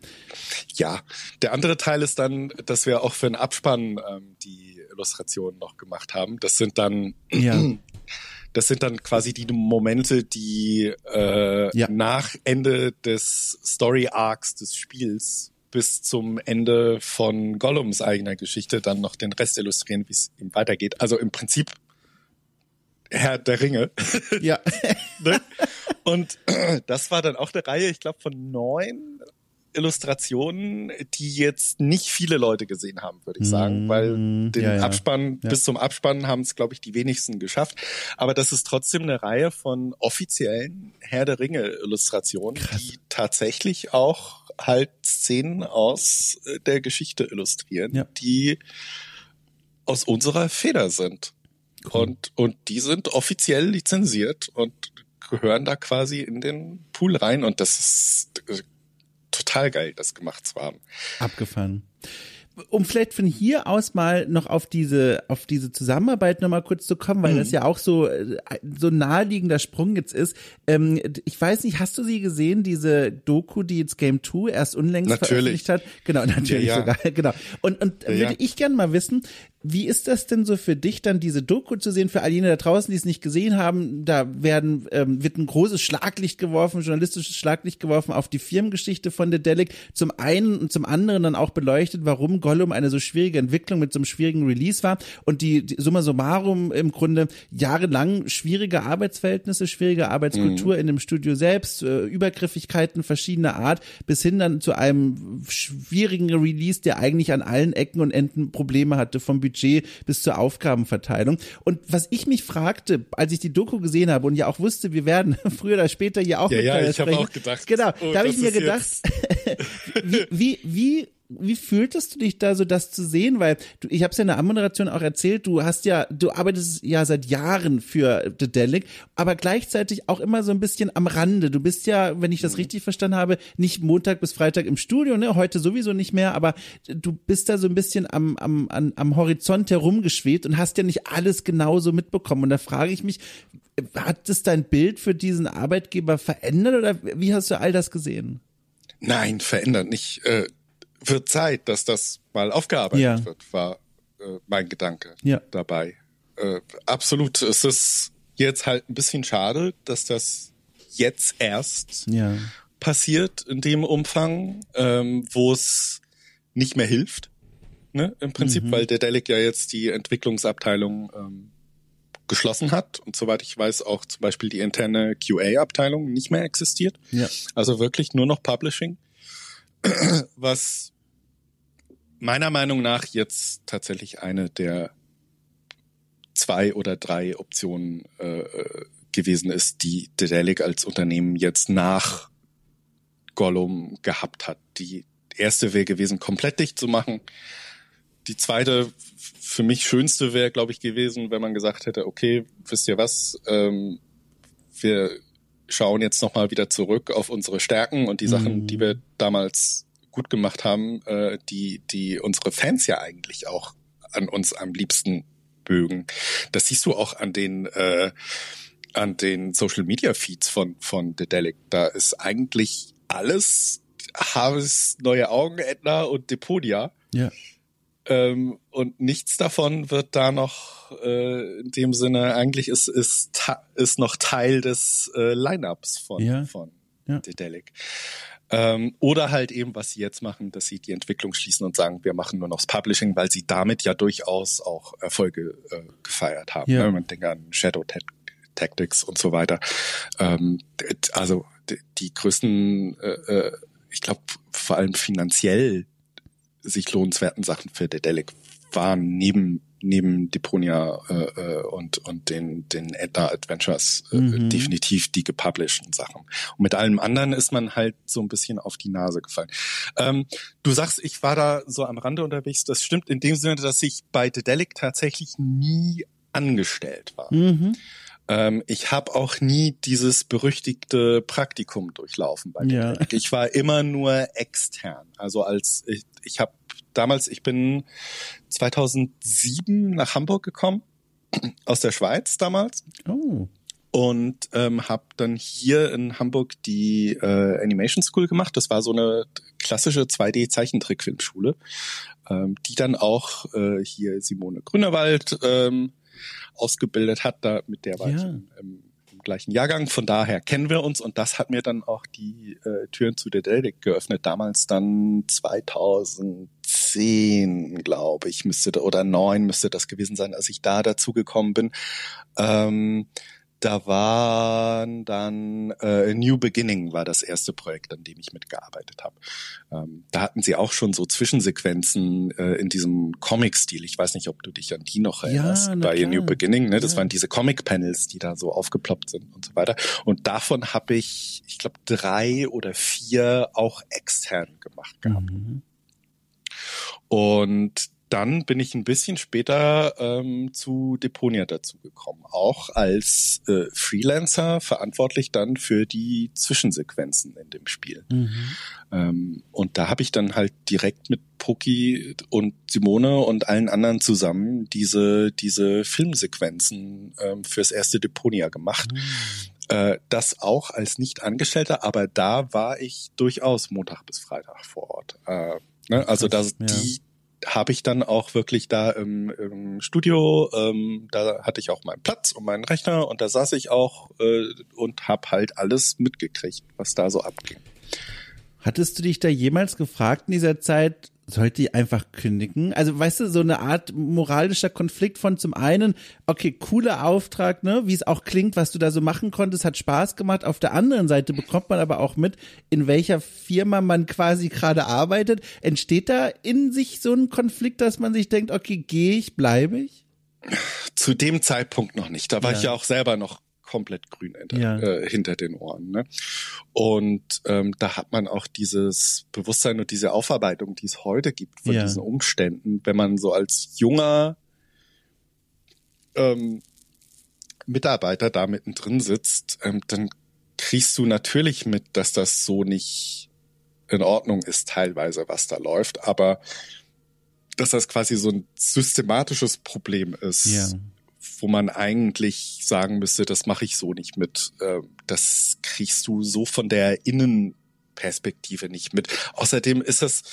Ja, der andere Teil ist dann, dass wir auch für den Abspann ähm, die Illustrationen noch gemacht haben. Das sind dann ja. das sind dann quasi die Momente, die äh, ja. nach Ende des Story Arcs des Spiels bis zum Ende von Gollums eigener Geschichte dann noch den Rest illustrieren, wie es ihm weitergeht. Also im Prinzip Herr der Ringe. Ja. ne? Und das war dann auch eine Reihe, ich glaube, von neun Illustrationen, die jetzt nicht viele Leute gesehen haben, würde ich sagen, mm, weil den ja, ja. Abspann ja. bis zum Abspann haben es, glaube ich, die wenigsten geschafft. Aber das ist trotzdem eine Reihe von offiziellen Herr der Ringe Illustrationen, Krass. die tatsächlich auch halt Szenen aus äh, der Geschichte illustrieren, die aus unserer Feder sind. Cool. Und, und die sind offiziell lizenziert und gehören da quasi in den Pool rein und das ist äh, total geil, das gemacht zu haben. Abgefahren um vielleicht von hier aus mal noch auf diese auf diese Zusammenarbeit noch mal kurz zu kommen, weil mhm. das ja auch so äh, so naheliegender Sprung jetzt ist. Ähm, ich weiß nicht, hast du sie gesehen, diese Doku, die jetzt Game 2 erst unlängst natürlich. veröffentlicht hat? Genau, natürlich ja, ja. sogar. Genau. Und und ja, würde ich gerne mal wissen, wie ist das denn so für dich, dann diese Doku zu sehen? Für all jene da draußen, die es nicht gesehen haben, da werden ähm, wird ein großes Schlaglicht geworfen, journalistisches Schlaglicht geworfen auf die Firmengeschichte von The Delic. Zum einen und zum anderen dann auch beleuchtet, warum Gollum eine so schwierige Entwicklung mit so einem schwierigen Release war und die, die summa summarum im Grunde jahrelang schwierige Arbeitsverhältnisse, schwierige Arbeitskultur mhm. in dem Studio selbst, äh, Übergriffigkeiten verschiedener Art, bis hin dann zu einem schwierigen Release, der eigentlich an allen Ecken und Enden Probleme hatte, vom Budget bis zur Aufgabenverteilung. Und was ich mich fragte, als ich die Doku gesehen habe und ja auch wusste, wir werden früher oder später hier auch ja, mit ja, ich habe auch gedacht. Genau, oh, da habe ich mir gedacht, wie, wie, wie wie fühltest du dich da so, das zu sehen? Weil du, ich habe es ja in der Anmoderation auch erzählt, du hast ja, du arbeitest ja seit Jahren für The Delic, aber gleichzeitig auch immer so ein bisschen am Rande. Du bist ja, wenn ich das mhm. richtig verstanden habe, nicht Montag bis Freitag im Studio, ne? Heute sowieso nicht mehr, aber du bist da so ein bisschen am, am, am, am Horizont herumgeschwebt und hast ja nicht alles genauso mitbekommen. Und da frage ich mich, hat es dein Bild für diesen Arbeitgeber verändert oder wie hast du all das gesehen? Nein, verändert nicht. Äh, wird Zeit, dass das mal aufgearbeitet ja. wird, war äh, mein Gedanke ja. dabei. Äh, absolut. Es ist jetzt halt ein bisschen schade, dass das jetzt erst ja. passiert in dem Umfang, ähm, wo es nicht mehr hilft. Ne, Im Prinzip, mhm. weil der Delic ja jetzt die Entwicklungsabteilung ähm, geschlossen hat und soweit ich weiß auch zum Beispiel die interne QA-Abteilung nicht mehr existiert. Ja. Also wirklich nur noch Publishing. was meiner Meinung nach jetzt tatsächlich eine der zwei oder drei Optionen äh, gewesen ist, die Dedelic als Unternehmen jetzt nach Gollum gehabt hat. Die erste wäre gewesen, komplett dicht zu machen. Die zweite, für mich schönste wäre, glaube ich, gewesen, wenn man gesagt hätte, okay, wisst ihr was, ähm, wir schauen jetzt nochmal wieder zurück auf unsere Stärken und die Sachen, mhm. die wir damals gut gemacht haben, äh, die, die unsere Fans ja eigentlich auch an uns am liebsten mögen. Das siehst du auch an den, äh, an den Social Media Feeds von, von The Delic. Da ist eigentlich alles Harvest, Neue Augen, Edna und Deponia. Ja. Ähm, und nichts davon wird da noch äh, in dem Sinne eigentlich ist ist ist noch Teil des äh, Lineups von ja. von ja. Dedelic. Ähm, oder halt eben, was sie jetzt machen, dass sie die Entwicklung schließen und sagen, wir machen nur noch das Publishing, weil sie damit ja durchaus auch Erfolge äh, gefeiert haben. Ja. Ne? Man denkt an Shadow Tactics und so weiter. Ähm, also die, größten, äh, äh ich glaube, vor allem finanziell sich lohnenswerten Sachen für Dedelic waren neben neben Deponia äh, äh, und und den den Edda Adventures äh, mhm. definitiv die gepublishten Sachen. Und mit allem anderen ist man halt so ein bisschen auf die Nase gefallen. Ähm, du sagst, ich war da so am Rande unterwegs. Das stimmt in dem Sinne, dass ich bei Dedelic tatsächlich nie angestellt war. Mhm. Ähm, ich habe auch nie dieses berüchtigte Praktikum durchlaufen bei ja. Dedelic. Ich war immer nur extern. Also als ich, ich habe damals, ich bin 2007 nach Hamburg gekommen, aus der Schweiz damals. Oh. Und ähm, habe dann hier in Hamburg die äh, Animation School gemacht. Das war so eine klassische 2D-Zeichentrickfilmschule, ähm, die dann auch äh, hier Simone Grünerwald ähm, ausgebildet hat. Da mit der war ja. ich im, im gleichen Jahrgang. Von daher kennen wir uns und das hat mir dann auch die äh, Türen zu der Delic geöffnet. Damals dann 2010, glaube ich, müsste oder neun müsste das gewesen sein, als ich da dazu gekommen bin. Ähm, da waren dann äh, New Beginning war das erste Projekt, an dem ich mitgearbeitet habe. Ähm, da hatten sie auch schon so Zwischensequenzen äh, in diesem Comic-Stil. Ich weiß nicht, ob du dich an die noch erinnerst. Ja, bei klar. New Beginning, ne? Das ja. waren diese Comic-Panels, die da so aufgeploppt sind und so weiter. Und davon habe ich, ich glaube, drei oder vier auch extern gemacht gehabt. Mhm. Und dann bin ich ein bisschen später ähm, zu Deponia dazugekommen, auch als äh, Freelancer verantwortlich dann für die Zwischensequenzen in dem Spiel. Mhm. Ähm, und da habe ich dann halt direkt mit Poki und Simone und allen anderen zusammen diese diese Filmsequenzen ähm, fürs erste Deponia gemacht. Mhm. Äh, das auch als Nicht-Angestellter, aber da war ich durchaus Montag bis Freitag vor Ort. Äh, ne? Also da ja. die habe ich dann auch wirklich da im, im Studio, ähm, da hatte ich auch meinen Platz und meinen Rechner und da saß ich auch äh, und habe halt alles mitgekriegt, was da so abging. Hattest du dich da jemals gefragt in dieser Zeit, sollte ich einfach kündigen? Also, weißt du, so eine Art moralischer Konflikt von zum einen, okay, cooler Auftrag, ne, wie es auch klingt, was du da so machen konntest, hat Spaß gemacht. Auf der anderen Seite bekommt man aber auch mit, in welcher Firma man quasi gerade arbeitet. Entsteht da in sich so ein Konflikt, dass man sich denkt, okay, gehe ich, bleibe ich? Zu dem Zeitpunkt noch nicht. Da war ja. ich ja auch selber noch komplett grün hinter, ja. äh, hinter den Ohren. Ne? Und ähm, da hat man auch dieses Bewusstsein und diese Aufarbeitung, die es heute gibt von ja. diesen Umständen, wenn man so als junger ähm, Mitarbeiter da mittendrin sitzt, ähm, dann kriegst du natürlich mit, dass das so nicht in Ordnung ist, teilweise, was da läuft, aber dass das quasi so ein systematisches Problem ist, ja wo man eigentlich sagen müsste, das mache ich so nicht mit. Ähm, das kriegst du so von der Innenperspektive nicht mit. Außerdem ist es,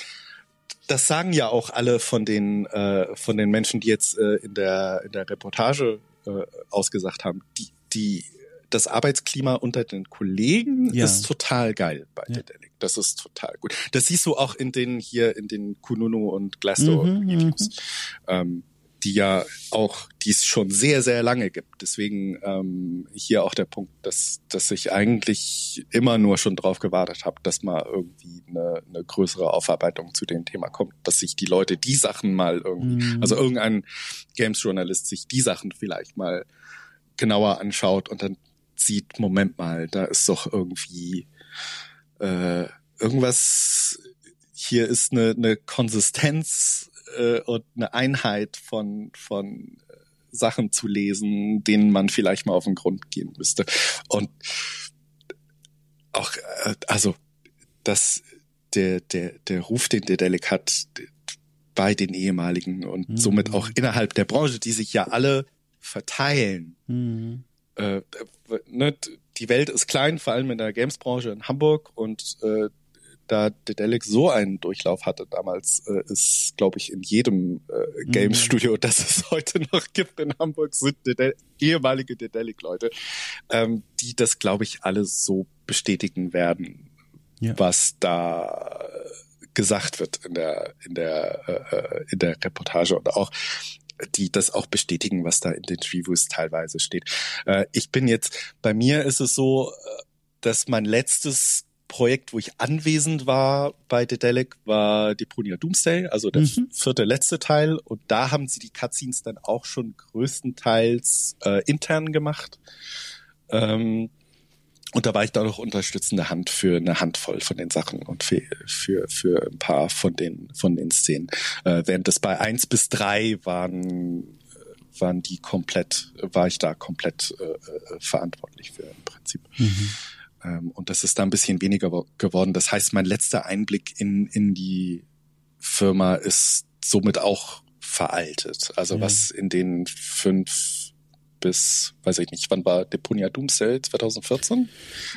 das sagen ja auch alle von den äh, von den Menschen, die jetzt äh, in der in der Reportage äh, ausgesagt haben, die die das Arbeitsklima unter den Kollegen ja. ist total geil bei ja. Dedelic. Das ist total gut. Das siehst du auch in den hier in den Kununu und Glassdoor mhm, Videos. Mhm. Ähm, die ja auch, die es schon sehr, sehr lange gibt. Deswegen ähm, hier auch der Punkt, dass, dass ich eigentlich immer nur schon drauf gewartet habe, dass mal irgendwie eine, eine größere Aufarbeitung zu dem Thema kommt, dass sich die Leute die Sachen mal irgendwie, mhm. also irgendein Games-Journalist sich die Sachen vielleicht mal genauer anschaut und dann sieht, Moment mal, da ist doch irgendwie äh, irgendwas, hier ist eine, eine Konsistenz äh, und eine Einheit von, von äh, Sachen zu lesen, denen man vielleicht mal auf den Grund gehen müsste. Und auch, äh, also, dass der, der, der Ruf, den der Delic hat, bei den ehemaligen und mhm. somit auch innerhalb der Branche, die sich ja alle verteilen. Mhm. Äh, ne, die Welt ist klein, vor allem in der Games-Branche in Hamburg und äh, da Dedelic so einen Durchlauf hatte damals, äh, ist, glaube ich, in jedem äh, Games mhm. Studio, das es heute noch gibt in Hamburg, sind Dedel ehemalige Dedelic-Leute, ähm, die das, glaube ich, alle so bestätigen werden, ja. was da gesagt wird in der in der äh, in der Reportage und auch die das auch bestätigen, was da in den Reviews teilweise steht. Äh, ich bin jetzt, bei mir ist es so, äh, dass mein letztes Projekt, wo ich anwesend war bei Dedelic, war Deponia Doomsday, also der mhm. vierte letzte Teil. Und da haben sie die Cutscenes dann auch schon größtenteils äh, intern gemacht. Ähm, und da war ich da noch unterstützende Hand für eine Handvoll von den Sachen und für, für, für ein paar von den, von den Szenen. Äh, während es bei eins bis drei waren, äh, waren die komplett, war ich da komplett äh, äh, verantwortlich für im Prinzip. Mhm. Ähm, und das ist da ein bisschen weniger geworden. Das heißt, mein letzter Einblick in, in die Firma ist somit auch veraltet. Also ja. was in den fünf bis, weiß ich nicht, wann war Deponia Doomsday? 2014?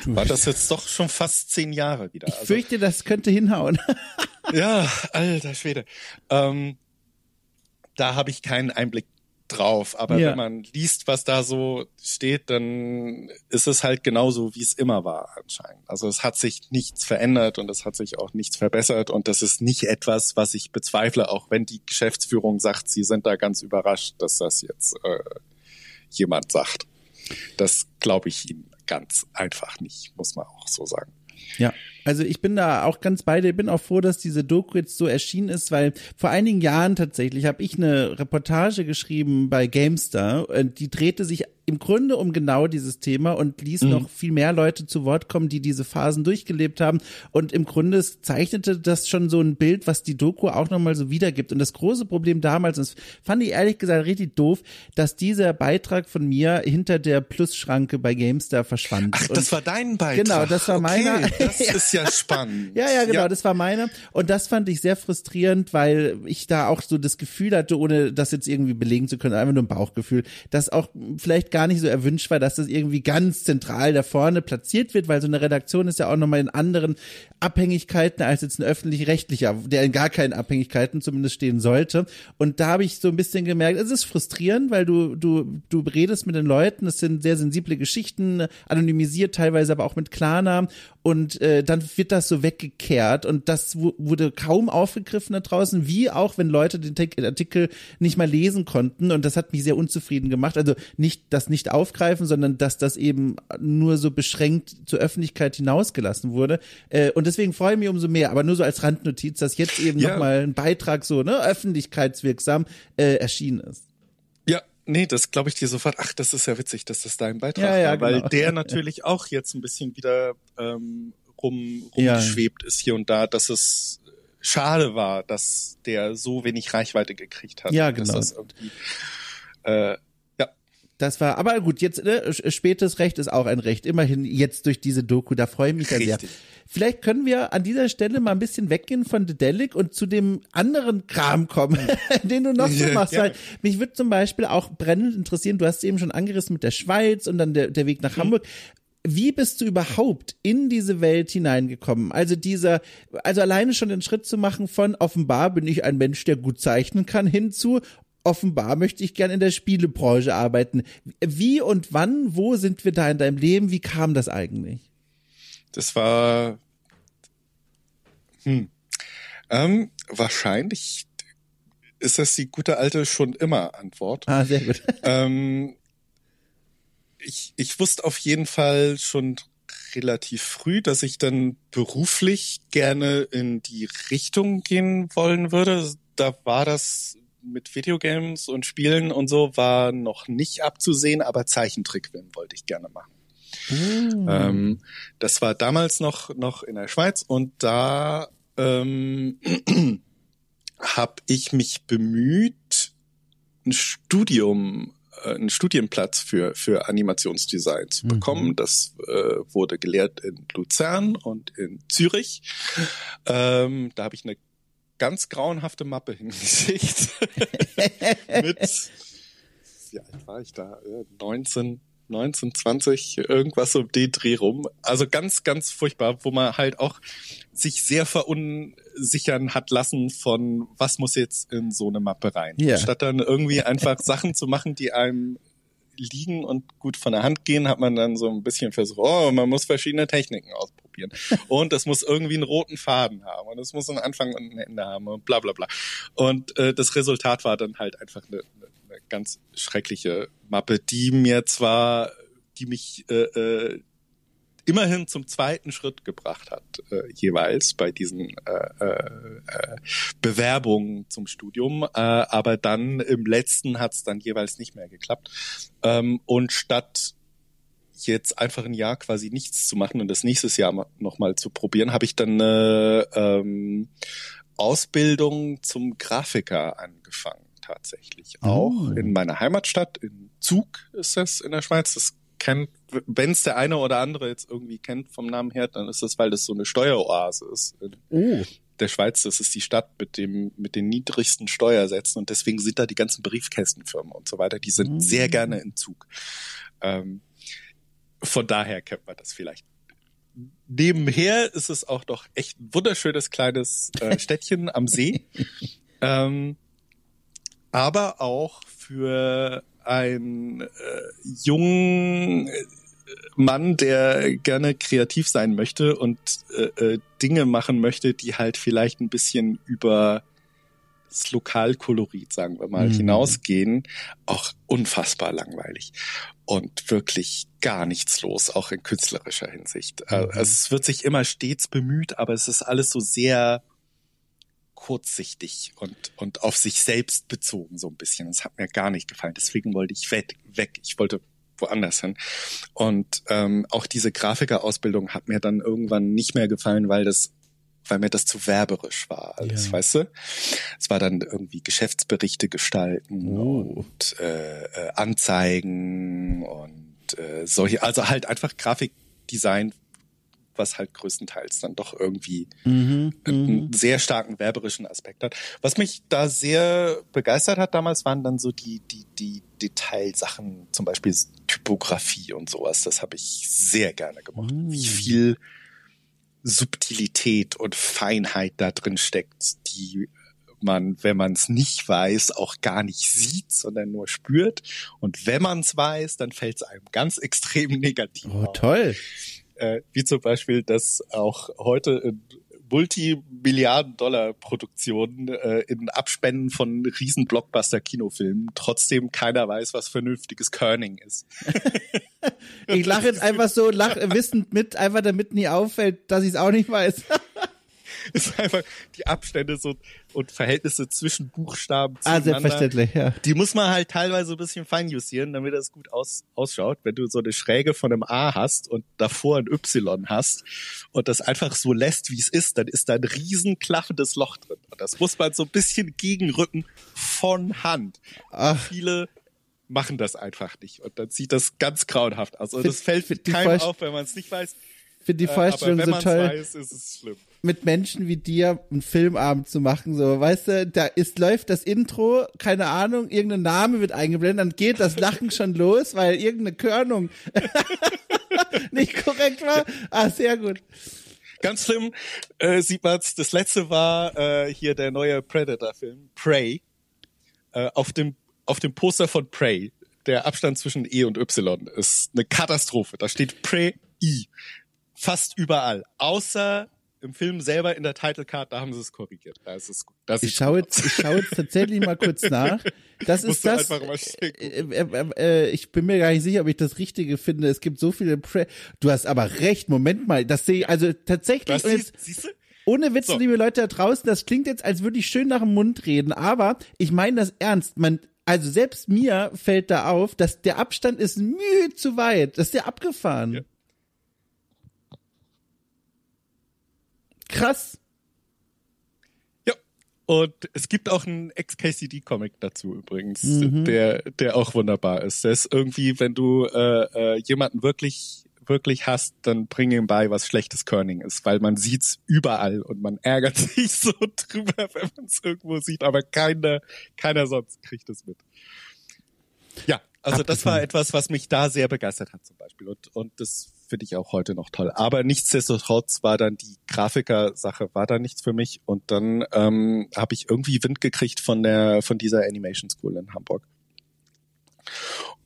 War das jetzt doch schon fast zehn Jahre wieder. Ich also, fürchte, das könnte hinhauen. ja, alter Schwede. Ähm, da habe ich keinen Einblick drauf. Aber ja. wenn man liest, was da so steht, dann ist es halt genauso, wie es immer war anscheinend. Also es hat sich nichts verändert und es hat sich auch nichts verbessert und das ist nicht etwas, was ich bezweifle, auch wenn die Geschäftsführung sagt, sie sind da ganz überrascht, dass das jetzt äh, jemand sagt. Das glaube ich ihnen ganz einfach nicht, muss man auch so sagen. Ja, also ich bin da auch ganz bei dir. Bin auch froh, dass diese Doku jetzt so erschienen ist, weil vor einigen Jahren tatsächlich habe ich eine Reportage geschrieben bei GameStar. Die drehte sich im Grunde um genau dieses Thema und ließ mhm. noch viel mehr Leute zu Wort kommen, die diese Phasen durchgelebt haben. Und im Grunde zeichnete das schon so ein Bild, was die Doku auch nochmal so wiedergibt. Und das große Problem damals, das fand ich ehrlich gesagt richtig doof, dass dieser Beitrag von mir hinter der Plusschranke bei GameStar verschwand. Ach, das und war dein Beitrag. Genau, das war okay, meiner. Das ist ja ja spannend. ja, ja, genau, ja. das war meine. Und das fand ich sehr frustrierend, weil ich da auch so das Gefühl hatte, ohne das jetzt irgendwie belegen zu können, einfach nur ein Bauchgefühl, dass auch vielleicht gar nicht so erwünscht war, dass das irgendwie ganz zentral da vorne platziert wird, weil so eine Redaktion ist ja auch nochmal in anderen Abhängigkeiten als jetzt ein öffentlich-rechtlicher, der in gar keinen Abhängigkeiten zumindest stehen sollte. Und da habe ich so ein bisschen gemerkt, es ist frustrierend, weil du, du, du redest mit den Leuten, es sind sehr sensible Geschichten, anonymisiert teilweise, aber auch mit Klarnamen und äh, dann wird das so weggekehrt und das wurde kaum aufgegriffen da draußen, wie auch wenn Leute den Artikel nicht mal lesen konnten und das hat mich sehr unzufrieden gemacht. Also nicht das nicht aufgreifen, sondern dass das eben nur so beschränkt zur Öffentlichkeit hinausgelassen wurde. Äh, und deswegen freue ich mich umso mehr, aber nur so als Randnotiz, dass jetzt eben ja. nochmal ein Beitrag so ne öffentlichkeitswirksam äh, erschienen ist. Nee, das glaube ich dir sofort. Ach, das ist ja witzig, dass das dein Beitrag ja, ja, war, genau. weil der natürlich auch jetzt ein bisschen wieder ähm, rum rumgeschwebt ja. ist hier und da, dass es schade war, dass der so wenig Reichweite gekriegt hat. Ja, genau. Das äh, das war, aber gut, jetzt ne, spätes Recht ist auch ein Recht. Immerhin jetzt durch diese Doku, da freue ich mich ja sehr. Vielleicht können wir an dieser Stelle mal ein bisschen weggehen von Dedelic und zu dem anderen Kram kommen, den du noch so machst. Ja. Weil mich würde zum Beispiel auch brennend interessieren, du hast eben schon angerissen mit der Schweiz und dann der, der Weg nach mhm. Hamburg wie bist du überhaupt in diese Welt hineingekommen? Also dieser, also alleine schon den Schritt zu machen von offenbar bin ich ein Mensch, der gut zeichnen kann, hinzu offenbar möchte ich gern in der Spielebranche arbeiten. Wie und wann, wo sind wir da in deinem Leben? Wie kam das eigentlich? Das war hm, ähm, wahrscheinlich ist das die gute alte schon immer Antwort. Ah, sehr gut. ähm, ich, ich wusste auf jeden Fall schon relativ früh, dass ich dann beruflich gerne in die Richtung gehen wollen würde. Da war das mit Videogames und Spielen und so war noch nicht abzusehen, aber Zeichentrickfilm wollte ich gerne machen. Mm. Ähm, das war damals noch noch in der Schweiz und da ähm, habe ich mich bemüht, ein Studium einen Studienplatz für für Animationsdesign zu mhm. bekommen. Mhm. Das äh, wurde gelehrt in Luzern und in Zürich. Ähm, da habe ich eine ganz grauenhafte Mappe hingeschickt. Mit, wie alt war ich da? 19, 19, 20, irgendwas um den Dreh rum. Also ganz, ganz furchtbar, wo man halt auch sich sehr verunsichern hat lassen von, was muss jetzt in so eine Mappe rein. Yeah. Statt dann irgendwie einfach Sachen zu machen, die einem liegen und gut von der Hand gehen, hat man dann so ein bisschen versucht, oh, man muss verschiedene Techniken ausprobieren. Und es muss irgendwie einen roten Faden haben und es muss einen Anfang und ein Ende haben und bla bla bla. Und äh, das Resultat war dann halt einfach eine, eine ganz schreckliche Mappe, die mir zwar, die mich äh, äh, immerhin zum zweiten Schritt gebracht hat, äh, jeweils bei diesen äh, äh, Bewerbungen zum Studium. Äh, aber dann im letzten hat es dann jeweils nicht mehr geklappt. Ähm, und statt jetzt einfach ein Jahr quasi nichts zu machen und das nächstes Jahr nochmal zu probieren, habe ich dann eine ähm, Ausbildung zum Grafiker angefangen tatsächlich. Auch oh. in meiner Heimatstadt, in Zug ist das in der Schweiz. Das kennt, wenn es der eine oder andere jetzt irgendwie kennt vom Namen her, dann ist das, weil das so eine Steueroase ist. In der Schweiz, das ist die Stadt mit dem, mit den niedrigsten Steuersätzen und deswegen sind da die ganzen Briefkästenfirmen und so weiter, die sind mhm. sehr gerne in Zug. Ähm, von daher kennt man das vielleicht. Nebenher ist es auch doch echt ein wunderschönes kleines äh, Städtchen am See. Ähm, aber auch für ein äh, jungen äh, Mann, der gerne kreativ sein möchte und äh, äh, Dinge machen möchte, die halt vielleicht ein bisschen über das Lokalkolorit, sagen wir mal, mhm. hinausgehen, auch unfassbar langweilig und wirklich gar nichts los, auch in künstlerischer Hinsicht. Äh, mhm. Also es wird sich immer stets bemüht, aber es ist alles so sehr kurzsichtig und, und auf sich selbst bezogen so ein bisschen. Das hat mir gar nicht gefallen. Deswegen wollte ich weg. weg. Ich wollte woanders hin. Und ähm, auch diese Grafikerausbildung hat mir dann irgendwann nicht mehr gefallen, weil das weil mir das zu werberisch war alles, ja. weißt du? Es war dann irgendwie Geschäftsberichte gestalten oh. und äh, äh, Anzeigen und äh, solche, also halt einfach Grafikdesign was halt größtenteils dann doch irgendwie mhm, einen mhm. sehr starken werberischen Aspekt hat. Was mich da sehr begeistert hat damals, waren dann so die, die, die Detailsachen, zum Beispiel Typografie und sowas. Das habe ich sehr gerne gemacht. Mhm. Wie viel Subtilität und Feinheit da drin steckt, die man, wenn man es nicht weiß, auch gar nicht sieht, sondern nur spürt. Und wenn man es weiß, dann fällt es einem ganz extrem negativ. Oh, auf. toll. Äh, wie zum Beispiel, dass auch heute in Multimilliarden-Dollar-Produktionen äh, in Abspenden von riesen Blockbuster-Kinofilmen trotzdem keiner weiß, was vernünftiges Kerning ist. ich lache jetzt einfach so lach, wissend mit, einfach damit nie auffällt, dass ich es auch nicht weiß. ist einfach die Abstände so und Verhältnisse zwischen Buchstaben Ah, selbstverständlich, ja. Die muss man halt teilweise ein bisschen feinjustieren, damit das gut aus, ausschaut. Wenn du so eine Schräge von einem A hast und davor ein Y hast und das einfach so lässt, wie es ist, dann ist da ein riesen klaffendes Loch drin. Und das muss man so ein bisschen gegenrücken von Hand. Ach. Viele machen das einfach nicht. Und dann sieht das ganz grauenhaft aus. Und das fällt keinem auf, wenn man es nicht weiß. Finde die Vorstellung äh, so toll. Weiß, ist es schlimm mit Menschen wie dir einen Filmabend zu machen, so, weißt du, da ist, läuft das Intro, keine Ahnung, irgendein Name wird eingeblendet, dann geht das Lachen schon los, weil irgendeine Körnung nicht korrekt war. Ah, sehr gut. Ganz schlimm äh, sieht man's. Das letzte war äh, hier der neue Predator-Film, Prey. Äh, auf dem auf dem Poster von Prey, der Abstand zwischen E und Y ist eine Katastrophe. Da steht Prey I. Fast überall. Außer im Film selber in der Title Card, da haben sie es korrigiert. Da ist es gut. Ich schaue jetzt, ich schaue jetzt tatsächlich mal kurz nach. Das ist das. Äh äh, äh, äh, ich bin mir gar nicht sicher, ob ich das Richtige finde. Es gibt so viele. Pre du hast aber recht. Moment mal, das sehe ich also tatsächlich. Siehst, siehst du? Ohne Witze, so. liebe Leute da draußen, das klingt jetzt, als würde ich schön nach dem Mund reden, aber ich meine das ernst. Man, also selbst mir fällt da auf, dass der Abstand ist mühe zu weit. Das ist ja abgefahren. Ja. Krass. Ja. Und es gibt auch einen XKCD-Comic dazu übrigens, mhm. der, der auch wunderbar ist. Der ist irgendwie, wenn du äh, äh, jemanden wirklich wirklich hast, dann bring ihm bei, was schlechtes Kerning ist, weil man sieht's überall und man ärgert sich so drüber, wenn man es irgendwo sieht, aber keiner, keiner sonst kriegt es mit. Ja, also das war etwas, was mich da sehr begeistert hat zum Beispiel und, und das finde ich auch heute noch toll. Aber nichtsdestotrotz war dann die Grafiker-Sache war da nichts für mich und dann ähm, habe ich irgendwie Wind gekriegt von der von dieser Animation School in Hamburg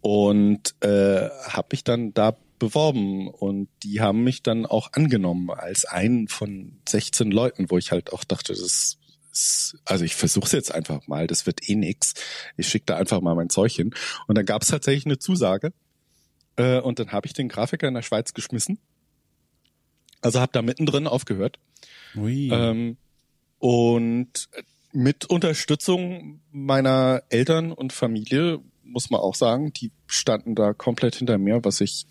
und äh, habe mich dann da beworben und die haben mich dann auch angenommen als einen von 16 Leuten, wo ich halt auch dachte, das ist, also ich versuche es jetzt einfach mal, das wird eh nix. Ich schicke da einfach mal mein Zeug hin. Und dann gab es tatsächlich eine Zusage äh, und dann habe ich den Grafiker in der Schweiz geschmissen. Also habe da mittendrin aufgehört. Ui. Ähm, und mit Unterstützung meiner Eltern und Familie, muss man auch sagen, die standen da komplett hinter mir, was ich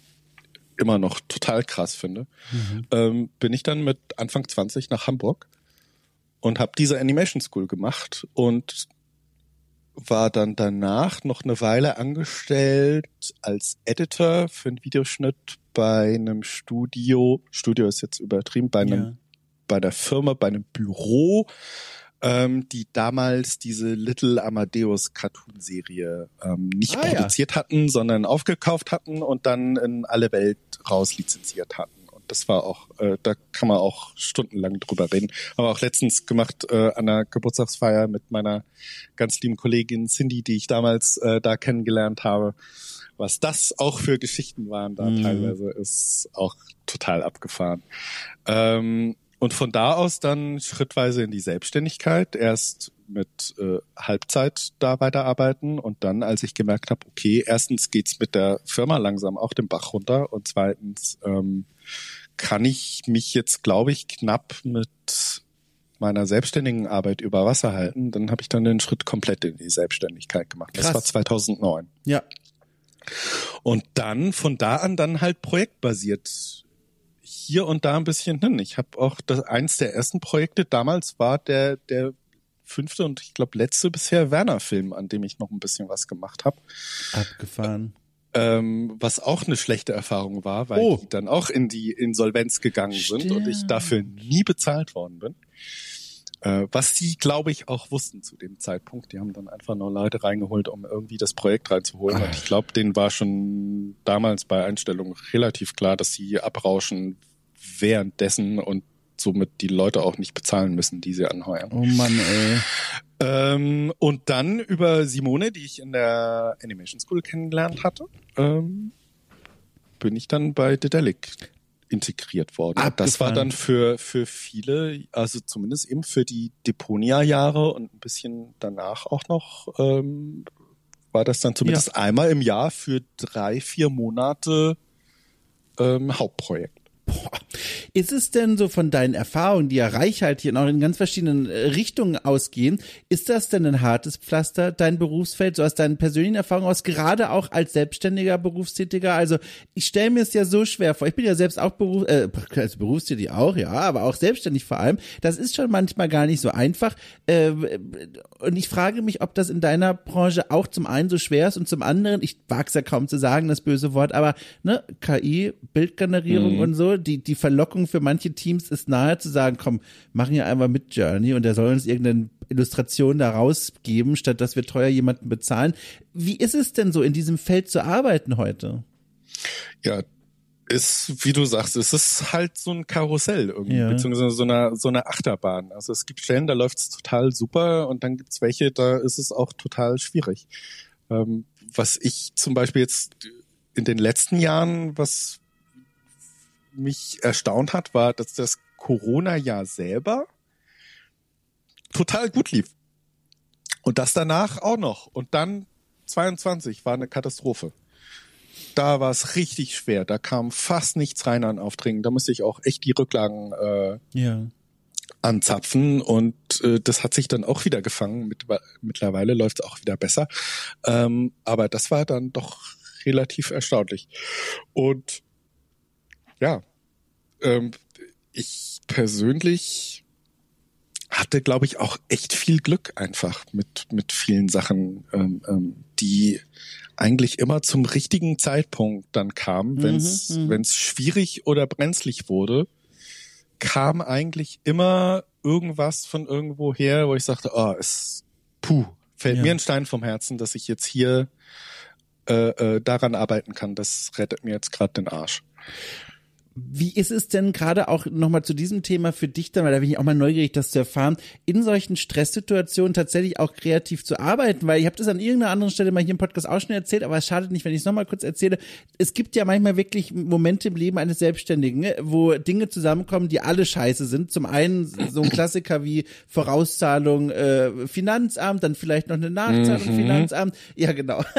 immer noch total krass finde, mhm. ähm, bin ich dann mit Anfang 20 nach Hamburg und habe diese Animation School gemacht und war dann danach noch eine Weile angestellt als Editor für einen Videoschnitt bei einem Studio. Studio ist jetzt übertrieben, bei einem, ja. bei der Firma, bei einem Büro, ähm, die damals diese Little Amadeus Cartoon-Serie ähm, nicht ah, produziert ja. hatten, sondern aufgekauft hatten und dann in alle Welt raus lizenziert hatten das war auch, äh, da kann man auch stundenlang drüber reden. Aber auch letztens gemacht äh, an einer Geburtstagsfeier mit meiner ganz lieben Kollegin Cindy, die ich damals äh, da kennengelernt habe. Was das auch für Geschichten waren da mhm. teilweise, ist auch total abgefahren. Ähm, und von da aus dann schrittweise in die Selbstständigkeit. Erst mit äh, Halbzeit da weiterarbeiten und dann, als ich gemerkt habe, okay, erstens geht's mit der Firma langsam auch den Bach runter und zweitens ähm, kann ich mich jetzt, glaube ich, knapp mit meiner selbstständigen Arbeit über Wasser halten, dann habe ich dann den Schritt komplett in die Selbstständigkeit gemacht. Krass. Das war 2009. Ja. Und dann von da an dann halt projektbasiert hier und da ein bisschen hin. Ich habe auch das eins der ersten Projekte damals war der der fünfte und ich glaube letzte bisher Werner Film, an dem ich noch ein bisschen was gemacht habe. Abgefahren. Ähm, was auch eine schlechte Erfahrung war, weil Oh. die dann auch in die Insolvenz gegangen sind und ich Stimmt. dafür nie bezahlt worden bin. Äh, was sie, glaube ich, auch wussten zu dem Zeitpunkt. Die haben dann einfach nur Leute reingeholt, um irgendwie das Projekt reinzuholen. Und ich glaube, denen war schon damals bei Einstellung relativ klar, dass sie abrauschen währenddessen und somit die Leute auch nicht bezahlen müssen, die sie anheuern. Oh Mann, ey. Ähm, und dann über Simone, die ich in der Animation School kennengelernt hatte, ähm, bin ich dann bei Dedelic integriert worden. Und Das war dann für, für viele, also zumindest eben für die Deponia-Jahre und ein bisschen danach auch noch, ähm, war das dann zumindest einmal im Jahr für drei, vier Monate ähm, Hauptprojekt. Ist es denn so von deinen Erfahrungen, die ja reichhaltig und auch in ganz verschiedenen äh, Richtungen ausgehen, ist das denn ein hartes Pflaster, dein Berufsfeld, so aus deinen persönlichen Erfahrungen aus, gerade auch als selbstständiger Berufstätiger? Also ich stelle mir es ja so schwer vor, ich bin ja selbst auch Beruf, äh, also berufstätig auch, ja, aber auch selbstständig vor allem. Das ist schon manchmal gar nicht so einfach. Äh, und ich frage mich, ob das in deiner Branche auch zum einen so schwer ist und zum anderen, ich wage es ja kaum zu sagen, das böse Wort, aber ne, KI, Bildgenerierung und so, die, die Verlockung für manche Teams ist nahe zu sagen, komm, machen ja einfach mit Journey und der soll uns irgendeine Illustration da rausgeben, statt dass wir teuer jemanden bezahlen. Wie ist es denn so, in diesem Feld zu arbeiten heute? Ja, ist, wie du sagst, es ist halt so ein Karussell irgendwie, Ja. beziehungsweise so eine, so eine Achterbahn. Also es gibt Stellen, da läuft es total super und dann gibt's welche, da ist es auch total schwierig. Ähm, was ich zum Beispiel jetzt in den letzten Jahren, was mich erstaunt hat, war, dass das Corona-Jahr selber total gut lief. Und das danach auch noch. Und dann 22 war eine Katastrophe da war es richtig schwer. Da kam fast nichts rein an Aufträgen. Da musste ich auch echt die Rücklagen äh, Ja. anzapfen und äh, das hat sich dann auch wieder gefangen. Mit, mittlerweile läuft es auch wieder besser. Ähm, aber das war dann doch relativ erstaunlich. Und ja, ähm, ich persönlich hatte, glaube ich, auch echt viel Glück einfach mit, mit vielen Sachen, ähm, ähm, die eigentlich immer zum richtigen Zeitpunkt dann kamen, wenn es Mhm, mhm. wenn es schwierig oder brenzlig wurde, kam eigentlich immer irgendwas von irgendwo her, wo ich sagte, oh, es puh, fällt Ja. mir ein Stein vom Herzen, dass ich jetzt hier äh, äh, daran arbeiten kann. Das rettet mir jetzt gerade den Arsch. Wie ist es denn gerade auch nochmal zu diesem Thema für dich dann, weil da bin ich auch mal neugierig, das zu erfahren, in solchen Stresssituationen tatsächlich auch kreativ zu arbeiten, weil ich habe das an irgendeiner anderen Stelle mal hier im Podcast auch schon erzählt, aber es schadet nicht, wenn ich es nochmal kurz erzähle. Es gibt ja manchmal wirklich Momente im Leben eines Selbstständigen, ne, wo Dinge zusammenkommen, die alle scheiße sind. Zum einen so ein Klassiker wie Vorauszahlung äh, Finanzamt, dann vielleicht noch eine Nachzahlung Finanzamt. Ja, genau.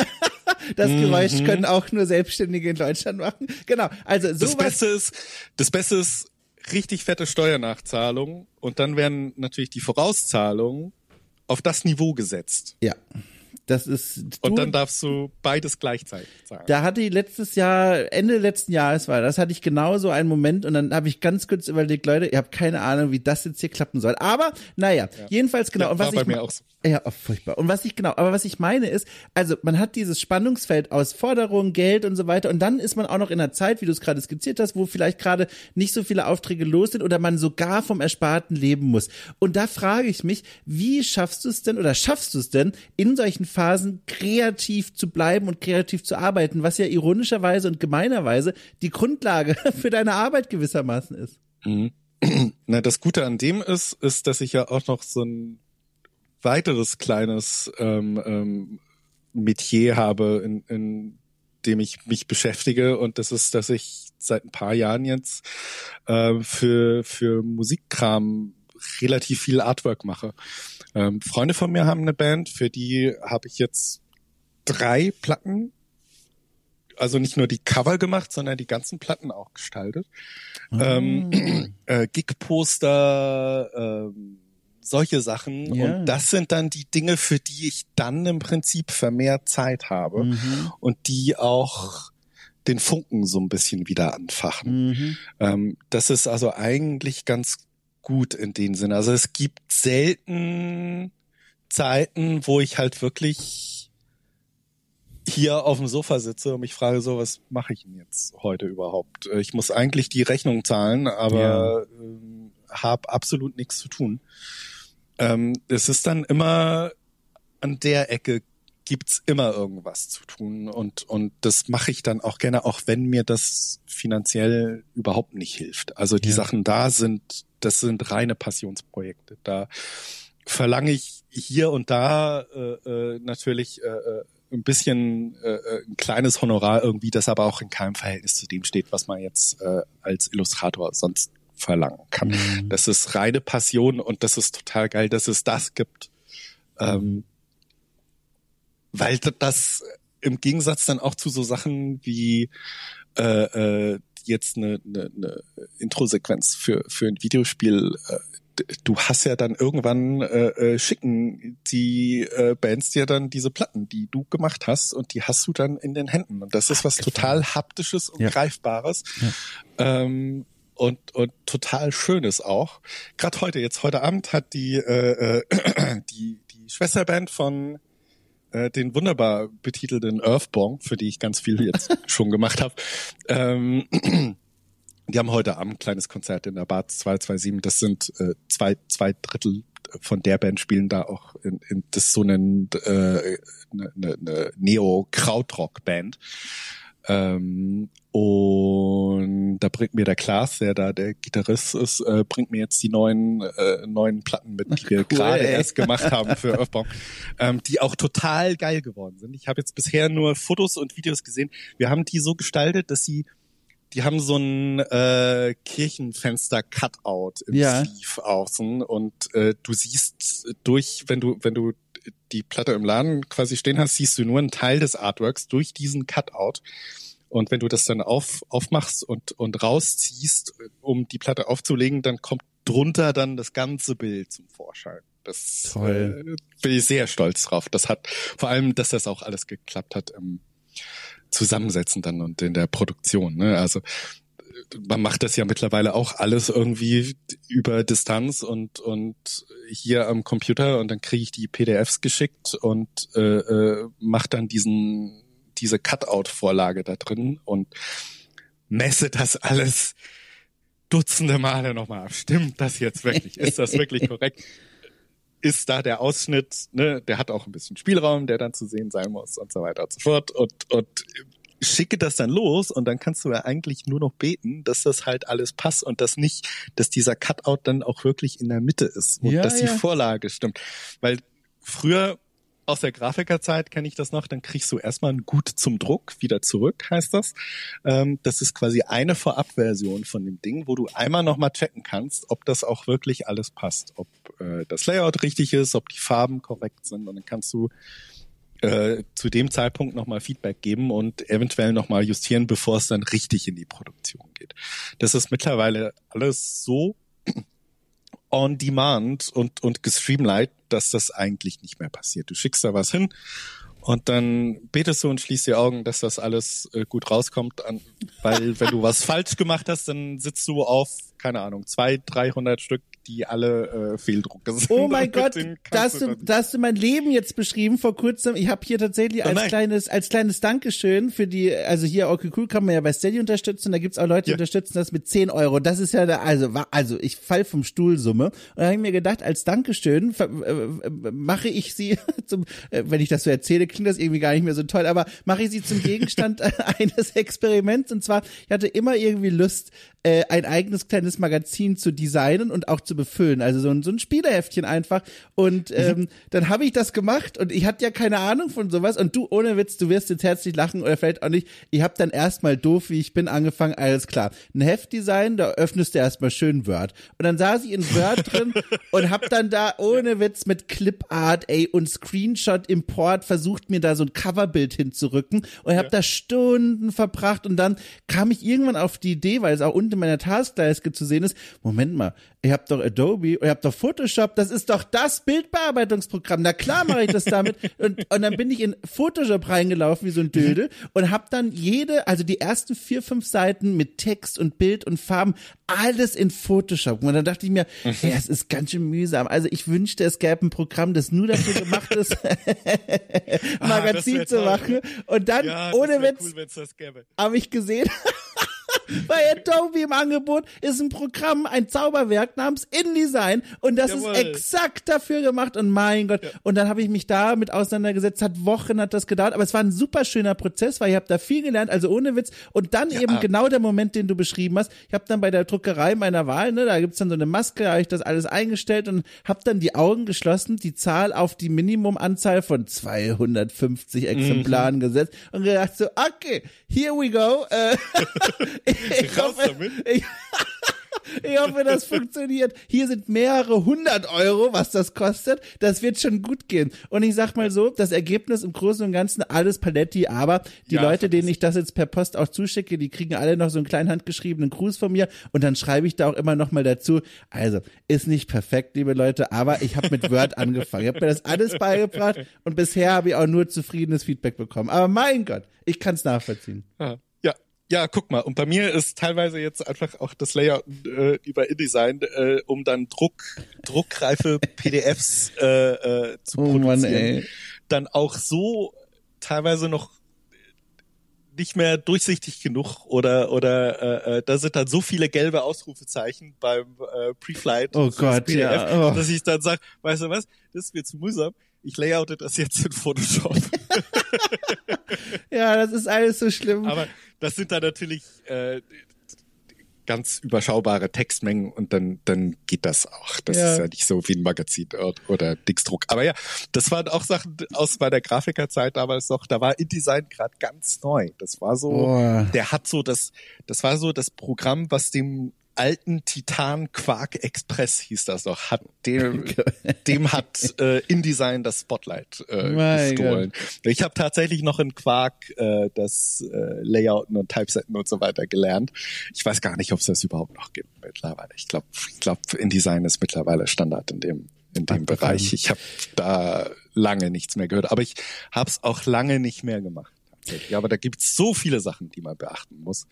Das Geräusch können auch nur Selbstständige in Deutschland machen. Genau. Also Das sowas ist, das Beste ist richtig fette Steuernachzahlung und dann werden natürlich die Vorauszahlungen auf das Niveau gesetzt. Ja. Das ist Und du, dann darfst du beides gleichzeitig zahlen. da hatte ich letztes Jahr, Ende letzten Jahres war das, hatte ich genau so einen Moment und dann habe ich ganz kurz überlegt, Leute, ihr habt keine Ahnung, wie das jetzt hier klappen soll. Aber naja, jedenfalls genau. Ja, und was war bei ich mir ma- auch so. Ja, oh, furchtbar. Und was ich genau, aber was ich meine ist, also man hat dieses Spannungsfeld aus Forderung, Geld und so weiter und dann ist man auch noch in einer Zeit, wie du es gerade skizziert hast, wo vielleicht gerade nicht so viele Aufträge los sind oder man sogar vom Ersparten leben muss. Und da frage ich mich, wie schaffst du es denn oder schaffst du es denn, in solchen Phasen kreativ zu bleiben und kreativ zu arbeiten, was ja ironischerweise und gemeinerweise die Grundlage für deine Arbeit gewissermaßen ist. Na, das Gute an dem ist, ist, dass ich ja auch noch so ein weiteres kleines ähm, ähm, Metier habe, in, in dem ich mich beschäftige und das ist, dass ich seit ein paar Jahren jetzt äh, für für Musikkram relativ viel Artwork mache. Ähm, Freunde von mir haben eine Band, für die habe ich jetzt drei Platten, also nicht nur die Cover gemacht, sondern die ganzen Platten auch gestaltet. Ähm, äh, Gig-Poster, ähm, solche Sachen. Ja. Und das sind dann die Dinge, für die ich dann im Prinzip vermehrt Zeit habe Mhm. und die auch den Funken so ein bisschen wieder anfachen. Mhm. Ähm, das ist also eigentlich ganz gut in dem Sinne. Also es gibt selten Zeiten, wo ich halt wirklich hier auf dem Sofa sitze und mich frage, so, was mache ich denn jetzt heute überhaupt? Äh, ich muss eigentlich die Rechnung zahlen, aber ja. ähm, habe absolut nichts zu tun. Ähm, es ist dann immer an der Ecke gibt's immer irgendwas zu tun und und das mache ich dann auch gerne, auch wenn mir das finanziell überhaupt nicht hilft. Also die ja. Sachen da sind, das sind reine Passionsprojekte. Da verlange ich hier und da äh, äh, natürlich äh, äh ein bisschen äh, äh, ein kleines Honorar irgendwie, das aber auch in keinem Verhältnis zu dem steht, was man jetzt äh, als Illustrator sonst verlangen kann. Mhm. Das ist reine Passion und das ist total geil, dass es das gibt. Ähm, weil das im Gegensatz dann auch zu so Sachen wie äh, äh, jetzt eine, eine, eine Intro-Sequenz für, für ein Videospiel äh, du hast ja dann irgendwann äh, äh, schicken die äh, Bands dir dann diese Platten, die du gemacht hast und die hast du dann in den Händen und das ist was total haptisches und ja. greifbares ja. ähm, und und total schönes auch. Gerade heute jetzt heute Abend hat die äh, äh, die die Schwesterband von äh, den wunderbar betitelten Earthbong, für die ich ganz viel jetzt schon gemacht habe. Ähm, die haben heute Abend ein kleines Konzert in der Bar 227. Das sind äh, zwei, zwei Drittel von der Band spielen da auch in, in das ist so eine, äh, eine, eine Neo-Krautrock-Band. Ähm, und da bringt mir der Klaas, der da der Gitarrist ist, äh, bringt mir jetzt die neuen äh, neuen Platten mit, die wir cool, gerade erst gemacht haben für Earthbound, ähm, die auch total geil geworden sind. Ich habe jetzt bisher nur Fotos und Videos gesehen. Wir haben die so gestaltet, dass sie die haben so ein äh, Kirchenfenster-Cutout im ja. Sleeve außen und äh, du siehst durch, wenn du, wenn du die Platte im Laden quasi stehen hast, siehst du nur einen Teil des Artworks durch diesen Cutout. Und wenn du das dann auf, aufmachst und, und rausziehst, um die Platte aufzulegen, dann kommt drunter dann das ganze Bild zum Vorschein. Das Toll. Äh, bin ich sehr stolz drauf. Das hat vor allem, dass das auch alles geklappt hat. Ähm, Zusammensetzen dann und in der Produktion. Ne? Also man macht das ja mittlerweile auch alles irgendwie über Distanz und und hier am Computer und dann kriege ich die PDFs geschickt und äh, äh, mache dann diesen diese Cutout-Vorlage da drin und messe das alles Dutzende Male nochmal ab. Stimmt das jetzt wirklich? Ist das wirklich korrekt? ist da der Ausschnitt, ne, der hat auch ein bisschen Spielraum, der dann zu sehen sein muss und so weiter und so fort. Und, und schicke das dann los und dann kannst du ja eigentlich nur noch beten, dass das halt alles passt und dass nicht, dass dieser Cutout dann auch wirklich in der Mitte ist und ja, dass die ja. Vorlage stimmt. Weil früher aus der Grafikerzeit kenne ich das noch, dann kriegst du erstmal ein Gut zum Druck wieder zurück, heißt das. Ähm, das ist quasi eine Vorabversion von dem Ding, wo du einmal nochmal checken kannst, ob das auch wirklich alles passt, ob äh, das Layout richtig ist, ob die Farben korrekt sind und dann kannst du äh, zu dem Zeitpunkt nochmal Feedback geben und eventuell nochmal justieren, bevor es dann richtig in die Produktion geht. Das ist mittlerweile alles so on demand und, und gestreamlined, dass das eigentlich nicht mehr passiert. Du schickst da was hin und dann betest du und schließt die Augen, dass das alles äh, gut rauskommt, an, weil wenn du was falsch gemacht hast, dann sitzt du auf, keine Ahnung, zwei, dreihundert Stück die alle äh, Fehldrucke sind. Oh mein Gott, da hast, du, da hast du mein Leben jetzt beschrieben vor kurzem. Ich habe hier tatsächlich oh als kleines als kleines Dankeschön für die, also hier okay cool kann man ja bei Steady unterstützen. Da gibt's auch Leute, die ja. unterstützen das mit 10 Euro. Das ist ja da, also also ich fall vom Stuhl Summe. Und da habe ich mir gedacht, als Dankeschön äh, äh, mache ich sie zum, äh, wenn ich das so erzähle, klingt das irgendwie gar nicht mehr so toll, aber mache ich sie zum Gegenstand eines Experiments. Und zwar, ich hatte immer irgendwie Lust, äh, ein eigenes kleines Magazin zu designen und auch zu befüllen. Also so ein, so ein Spieleheftchen einfach. Und mhm. ähm, dann habe ich das gemacht und ich hatte ja keine Ahnung von sowas. Und du, ohne Witz, du wirst jetzt herzlich lachen oder vielleicht auch nicht. Ich habe dann erstmal doof, wie ich bin, angefangen, alles klar. Ein Heftdesign, da öffnest du erstmal schön Word. Und dann saß ich in Word drin und hab dann da ohne Witz mit Clipart, ey, und Screenshot-Import versucht, mir da so ein Coverbild hinzurücken. Und hab ja. da Stunden verbracht und dann kam ich irgendwann auf die Idee, weil es auch unten in meiner Taskleiste zu sehen ist, Moment mal, ihr habt doch Adobe, ihr habt doch Photoshop, das ist doch das Bildbearbeitungsprogramm. Na klar mache ich das damit. und, und dann bin ich in Photoshop reingelaufen wie so ein Dödel und hab dann jede, also die ersten vier, fünf Seiten mit Text und Bild und Farben, alles in Photoshop. Und dann dachte ich mir, mhm. ja, es ist ganz schön mühsam. Also ich wünschte, es gäbe ein Programm, das nur dafür gemacht ist, ah, Magazin ah, zu machen. Und dann, ja, ohne Witz, cool, habe ich gesehen, bei Adobe im Angebot ist ein Programm, ein Zauberwerk namens InDesign und das Jawohl. ist exakt dafür gemacht und mein Gott. Ja. Und dann habe ich mich da mit auseinandergesetzt, hat Wochen hat das gedauert, aber es war ein super schöner Prozess, weil ich habe da viel gelernt, also ohne Witz. Und dann ja. eben genau der Moment, den du beschrieben hast. Ich habe dann bei der Druckerei meiner Wahl, ne, da gibt's dann so eine Maske, habe ich das alles eingestellt und habe dann die Augen geschlossen, die Zahl auf die Minimumanzahl von 250 Exemplaren mhm. gesetzt und gedacht so, okay, here we go. Äh, ich Raus hoffe, damit. Ich, ich hoffe, das funktioniert. Hier sind mehrere hundert Euro, was das kostet. Das wird schon gut gehen. Und ich sag mal so, das Ergebnis im Großen und Ganzen alles Paletti, aber die ja, Leute, denen ich das jetzt per Post auch zuschicke, die kriegen alle noch so einen kleinen handgeschriebenen Gruß von mir und dann schreibe ich da auch immer noch mal dazu. Also, ist nicht perfekt, liebe Leute, aber ich habe mit Word angefangen. Ich habe mir das alles beigebracht und bisher habe ich auch nur zufriedenes Feedback bekommen. Aber mein Gott, ich kann es nachvollziehen. Ja ja, guck mal. Und bei mir ist teilweise jetzt einfach auch das Layout äh, über InDesign, äh, um dann Druck, druckreife PDFs äh, äh, zu oh produzieren. Mann, ey. Dann auch so teilweise noch nicht mehr durchsichtig genug oder oder äh, äh da sind dann so viele gelbe Ausrufezeichen beim äh, Preflight oh Gott, PDF, ja. oh. dass ich dann sage, weißt du was, das ist mir zu mühsam. Ich layoute das jetzt in Photoshop. ja, das ist alles so schlimm. Aber das sind dann natürlich äh, ganz überschaubare Textmengen und dann dann geht das auch. Das ja. ist ja nicht so wie ein Magazin oder, Dixdruck. Aber ja, das waren auch Sachen aus meiner Grafikerzeit damals noch. Da war InDesign gerade ganz neu. Das war so, oh. der hat so das, das war so das Programm, was dem alten Titan Quark Express hieß das doch, hat dem, dem hat äh, InDesign das Spotlight äh, gestohlen. God. Ich habe tatsächlich noch in Quark äh, das äh, Layouten und Typesetten und so weiter gelernt. Ich weiß gar nicht, ob es das überhaupt noch gibt mittlerweile. Ich glaube, ich glaube, InDesign ist mittlerweile Standard in dem in dem Ach, Bereich. Ich habe da lange nichts mehr gehört, aber ich habe es auch lange nicht mehr gemacht. Ja, aber da gibt's so viele Sachen, die man beachten muss.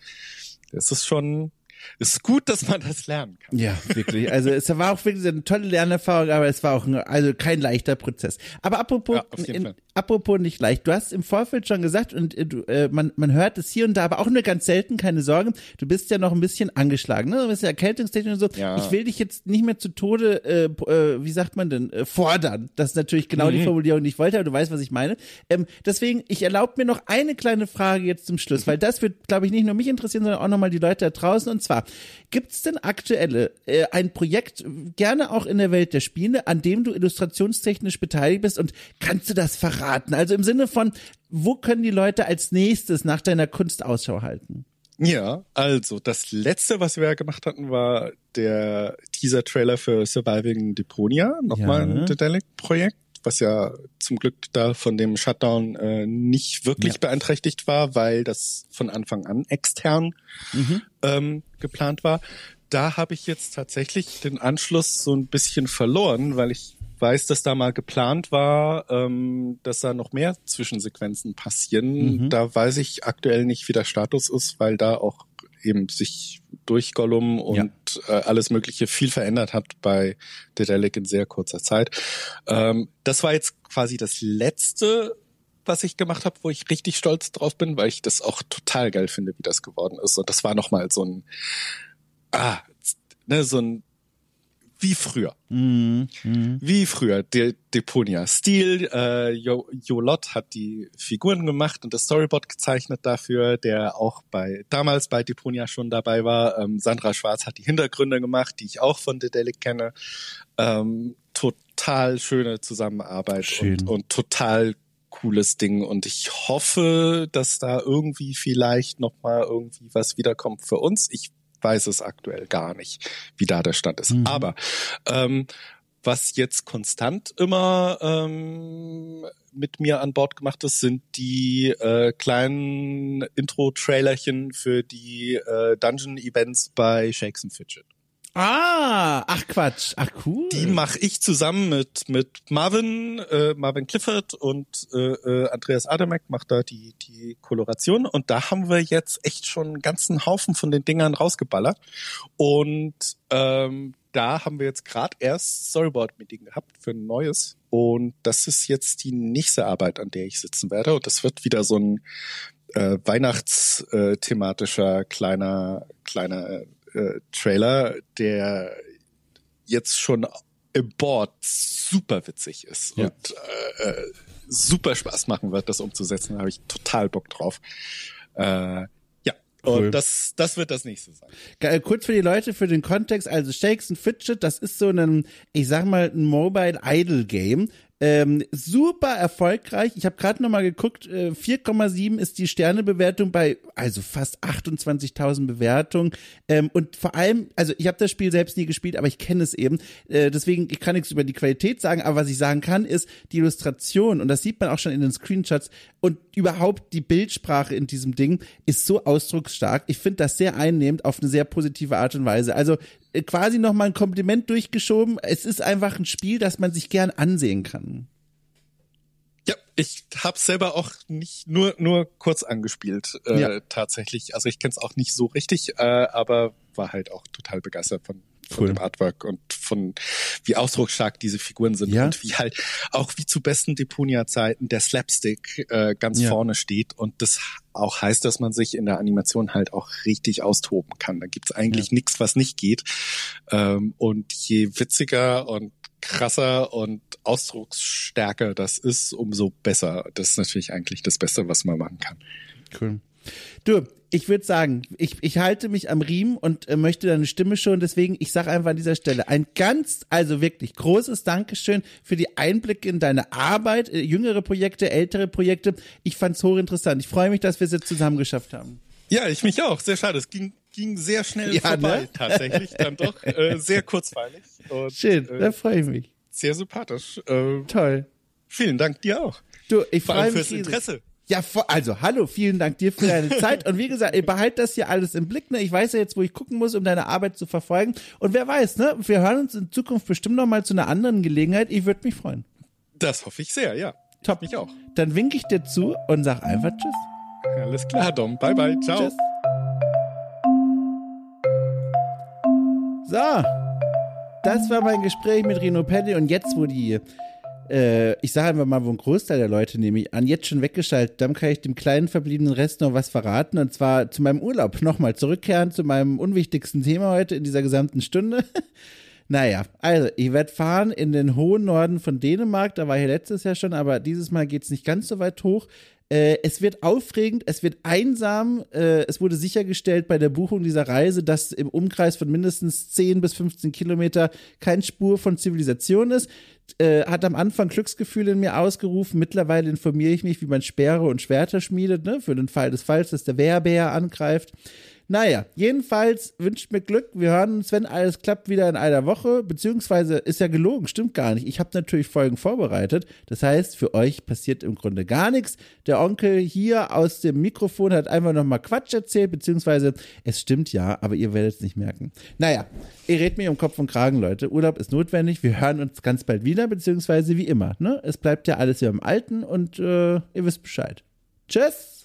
Das ist schon ist gut, dass man das lernen kann. Ja, wirklich. Also es war auch wirklich eine tolle Lernerfahrung, aber es war auch ein, also kein leichter Prozess. Aber apropos, ja, in, apropos nicht leicht, du hast im Vorfeld schon gesagt und äh, du, äh, man, man hört es hier und da, aber auch nur ganz selten, keine Sorge. Du bist ja noch ein bisschen angeschlagen, ne? Du bist ja erkältungstechnisch und so. Ja. Ich will dich jetzt nicht mehr zu Tode, äh, äh, wie sagt man denn, äh, fordern. Das ist natürlich genau mhm. die Formulierung, die ich wollte, aber du weißt, was ich meine. Ähm, deswegen, ich erlaube mir noch eine kleine Frage jetzt zum Schluss, weil das wird, glaube ich, nicht nur mich interessieren, sondern auch nochmal die Leute da draußen. Und zwar, gibt es denn aktuelle äh, ein Projekt, gerne auch in der Welt der Spiele, an dem du illustrationstechnisch beteiligt bist und kannst du das verraten? Verraten? Also im Sinne von, wo können die Leute als nächstes nach deiner Kunst Ausschau halten? Ja, also das letzte, was wir gemacht hatten, war der Teaser-Trailer für Surviving Deponia, nochmal ja. ein Dedelic-Projekt, was ja zum Glück da von dem Shutdown äh, nicht wirklich ja. beeinträchtigt war, weil das von Anfang an extern mhm. ähm, geplant war. Da habe ich jetzt tatsächlich den Anschluss so ein bisschen verloren, weil ich weiß, dass da mal geplant war, ähm, dass da noch mehr Zwischensequenzen passieren. Mhm. Da weiß ich aktuell nicht, wie der Status ist, weil da auch eben sich durch Gollum und ja. äh, alles Mögliche viel verändert hat bei Dedelic in sehr kurzer Zeit. Ähm, das war jetzt quasi das letzte, was ich gemacht habe, wo ich richtig stolz drauf bin, weil ich das auch total geil finde, wie das geworden ist. Und das war nochmal so ein, ah, ne, so ein wie früher. Mhm. Wie früher. De Deponia Stil, äh, jo Jolot hat die Figuren gemacht und das Storyboard gezeichnet dafür, der auch bei damals bei Deponia schon dabei war. Ähm, Sandra Schwarz hat die Hintergründe gemacht, die ich auch von Dedelic kenne. Ähm, total schöne Zusammenarbeit Schön. und, und total cooles Ding und ich hoffe, dass da irgendwie vielleicht noch mal irgendwie was wiederkommt für uns. Ich weiß es aktuell gar nicht, wie da der Stand ist. Mhm. Aber ähm, was jetzt konstant immer ähm, mit mir an Bord gemacht ist, sind die äh, kleinen Intro-Trailerchen für die äh, Dungeon-Events bei Shakes and Fidget. Ah, ach Quatsch, ach cool. Die mache ich zusammen mit mit Marvin, äh, Marvin Clifford und äh, äh, Andreas Adamek macht da die die Koloration. Und da haben wir jetzt echt schon einen ganzen Haufen von den Dingern rausgeballert. Und ähm, da haben wir jetzt gerade erst Storyboard-Meeting gehabt für ein neues. Und das ist jetzt die nächste Arbeit, an der ich sitzen werde. Und das wird wieder so ein äh, Weihnachtsthematischer kleiner kleiner äh, Trailer, der jetzt schon im Board super witzig ist ja. und äh, äh, super Spaß machen wird, das umzusetzen. Da habe ich total Bock drauf. Äh, ja, cool. und das, das wird das nächste sein. Geil, kurz für die Leute, für den Kontext, also Shakes and Fidget, das ist so ein, ich sag mal, ein Mobile Idle Game. Ähm, super erfolgreich. Ich habe gerade noch mal geguckt, äh, 4,7 ist die Sternebewertung bei also fast 28.000 Bewertungen. Ähm, und vor allem, also ich habe das Spiel selbst nie gespielt, aber ich kenne es eben. Äh, deswegen, ich kann nichts über die Qualität sagen, aber was ich sagen kann, ist die Illustration, und das sieht man auch schon in den Screenshots, und überhaupt die Bildsprache in diesem Ding ist so ausdrucksstark. Ich finde das sehr einnehmend auf eine sehr positive Art und Weise. Also quasi noch mal ein Kompliment durchgeschoben. Es ist einfach ein Spiel, das man sich gern ansehen kann. Ja, ich habe selber auch nicht nur nur kurz angespielt äh, ja. tatsächlich. Also ich kenne es auch nicht so richtig, äh, aber war halt auch total begeistert von von cool. dem Artwork und von wie ausdrucksstark diese Figuren sind ja. und wie halt auch wie zu besten Deponia-Zeiten der Slapstick äh, ganz ja. vorne steht und das auch heißt, dass man sich in der Animation halt auch richtig austoben kann. Da gibt's eigentlich ja. nichts, was nicht geht. Ähm, und je witziger und krasser und ausdrucksstärker das ist, umso besser. Das ist natürlich eigentlich das Beste, was man machen kann. Cool. Du, ich würde sagen, ich, ich halte mich am Riemen und äh, möchte deine Stimme schon. Deswegen, ich sage einfach an dieser Stelle ein ganz, also wirklich großes Dankeschön für die Einblicke in deine Arbeit, äh, jüngere Projekte, ältere Projekte. Ich fand's hochinteressant. Ich freue mich, dass wir es jetzt zusammen geschafft haben. Ja, ich mich auch. Sehr schade. Es ging, ging sehr schnell ja, vorbei, ne? tatsächlich. Dann doch äh, sehr kurzweilig. Und, Schön, äh, da freue ich mich. Sehr sympathisch. Äh, Toll. Vielen Dank dir auch. Du, ich freue mich fürs Interesse. Ja, also hallo, vielen Dank dir für deine Zeit und wie gesagt, ihr behalt das hier alles im Blick, ne? Ich weiß ja jetzt, wo ich gucken muss, um deine Arbeit zu verfolgen und wer weiß, ne? Wir hören uns in Zukunft bestimmt noch mal zu einer anderen Gelegenheit. Ich würde mich freuen. Das hoffe ich sehr, ja. Top. Mich auch. Dann winke ich dir zu und sag einfach Tschüss. Alles klar, Dom. Bye, bye. Ciao. Tschüss. So. Das war mein Gespräch mit Rino Pelli und jetzt, wo die äh, ich sage einfach mal, wo ein Großteil der Leute nehme ich an, jetzt schon weggeschaltet. Dann kann ich dem kleinen verbliebenen Rest noch was verraten und zwar zu meinem Urlaub. Nochmal zurückkehren zu meinem unwichtigsten Thema heute in dieser gesamten Stunde. Naja, also ich werde fahren in den hohen Norden von Dänemark, da war ich letztes Jahr schon, aber dieses Mal geht es nicht ganz so weit hoch. Äh, es wird aufregend, es wird einsam. Äh, es wurde sichergestellt bei der Buchung dieser Reise, dass im Umkreis von mindestens 10 bis 15 Kilometer keine Spur von Zivilisation ist. Äh, hat am Anfang Glücksgefühle in mir ausgerufen. Mittlerweile informiere ich mich, wie man Sperre und Schwerter schmiedet, ne? für den Fall des Falls, dass der Wehrbär angreift. Naja, jedenfalls wünscht mir Glück. Wir hören uns, wenn alles klappt, wieder in einer Woche. Beziehungsweise ist ja gelogen, stimmt gar nicht. Ich habe natürlich Folgen vorbereitet. Das heißt, für euch passiert im Grunde gar nichts. Der Onkel hier aus dem Mikrofon hat einfach nochmal Quatsch erzählt, beziehungsweise es stimmt ja, aber ihr werdet es nicht merken. Naja, ihr redet mir um Kopf und Kragen, Leute. Urlaub ist notwendig. Wir hören uns ganz bald wieder, beziehungsweise wie immer. Ne? Es bleibt ja alles wie im Alten und äh, ihr wisst Bescheid. Tschüss!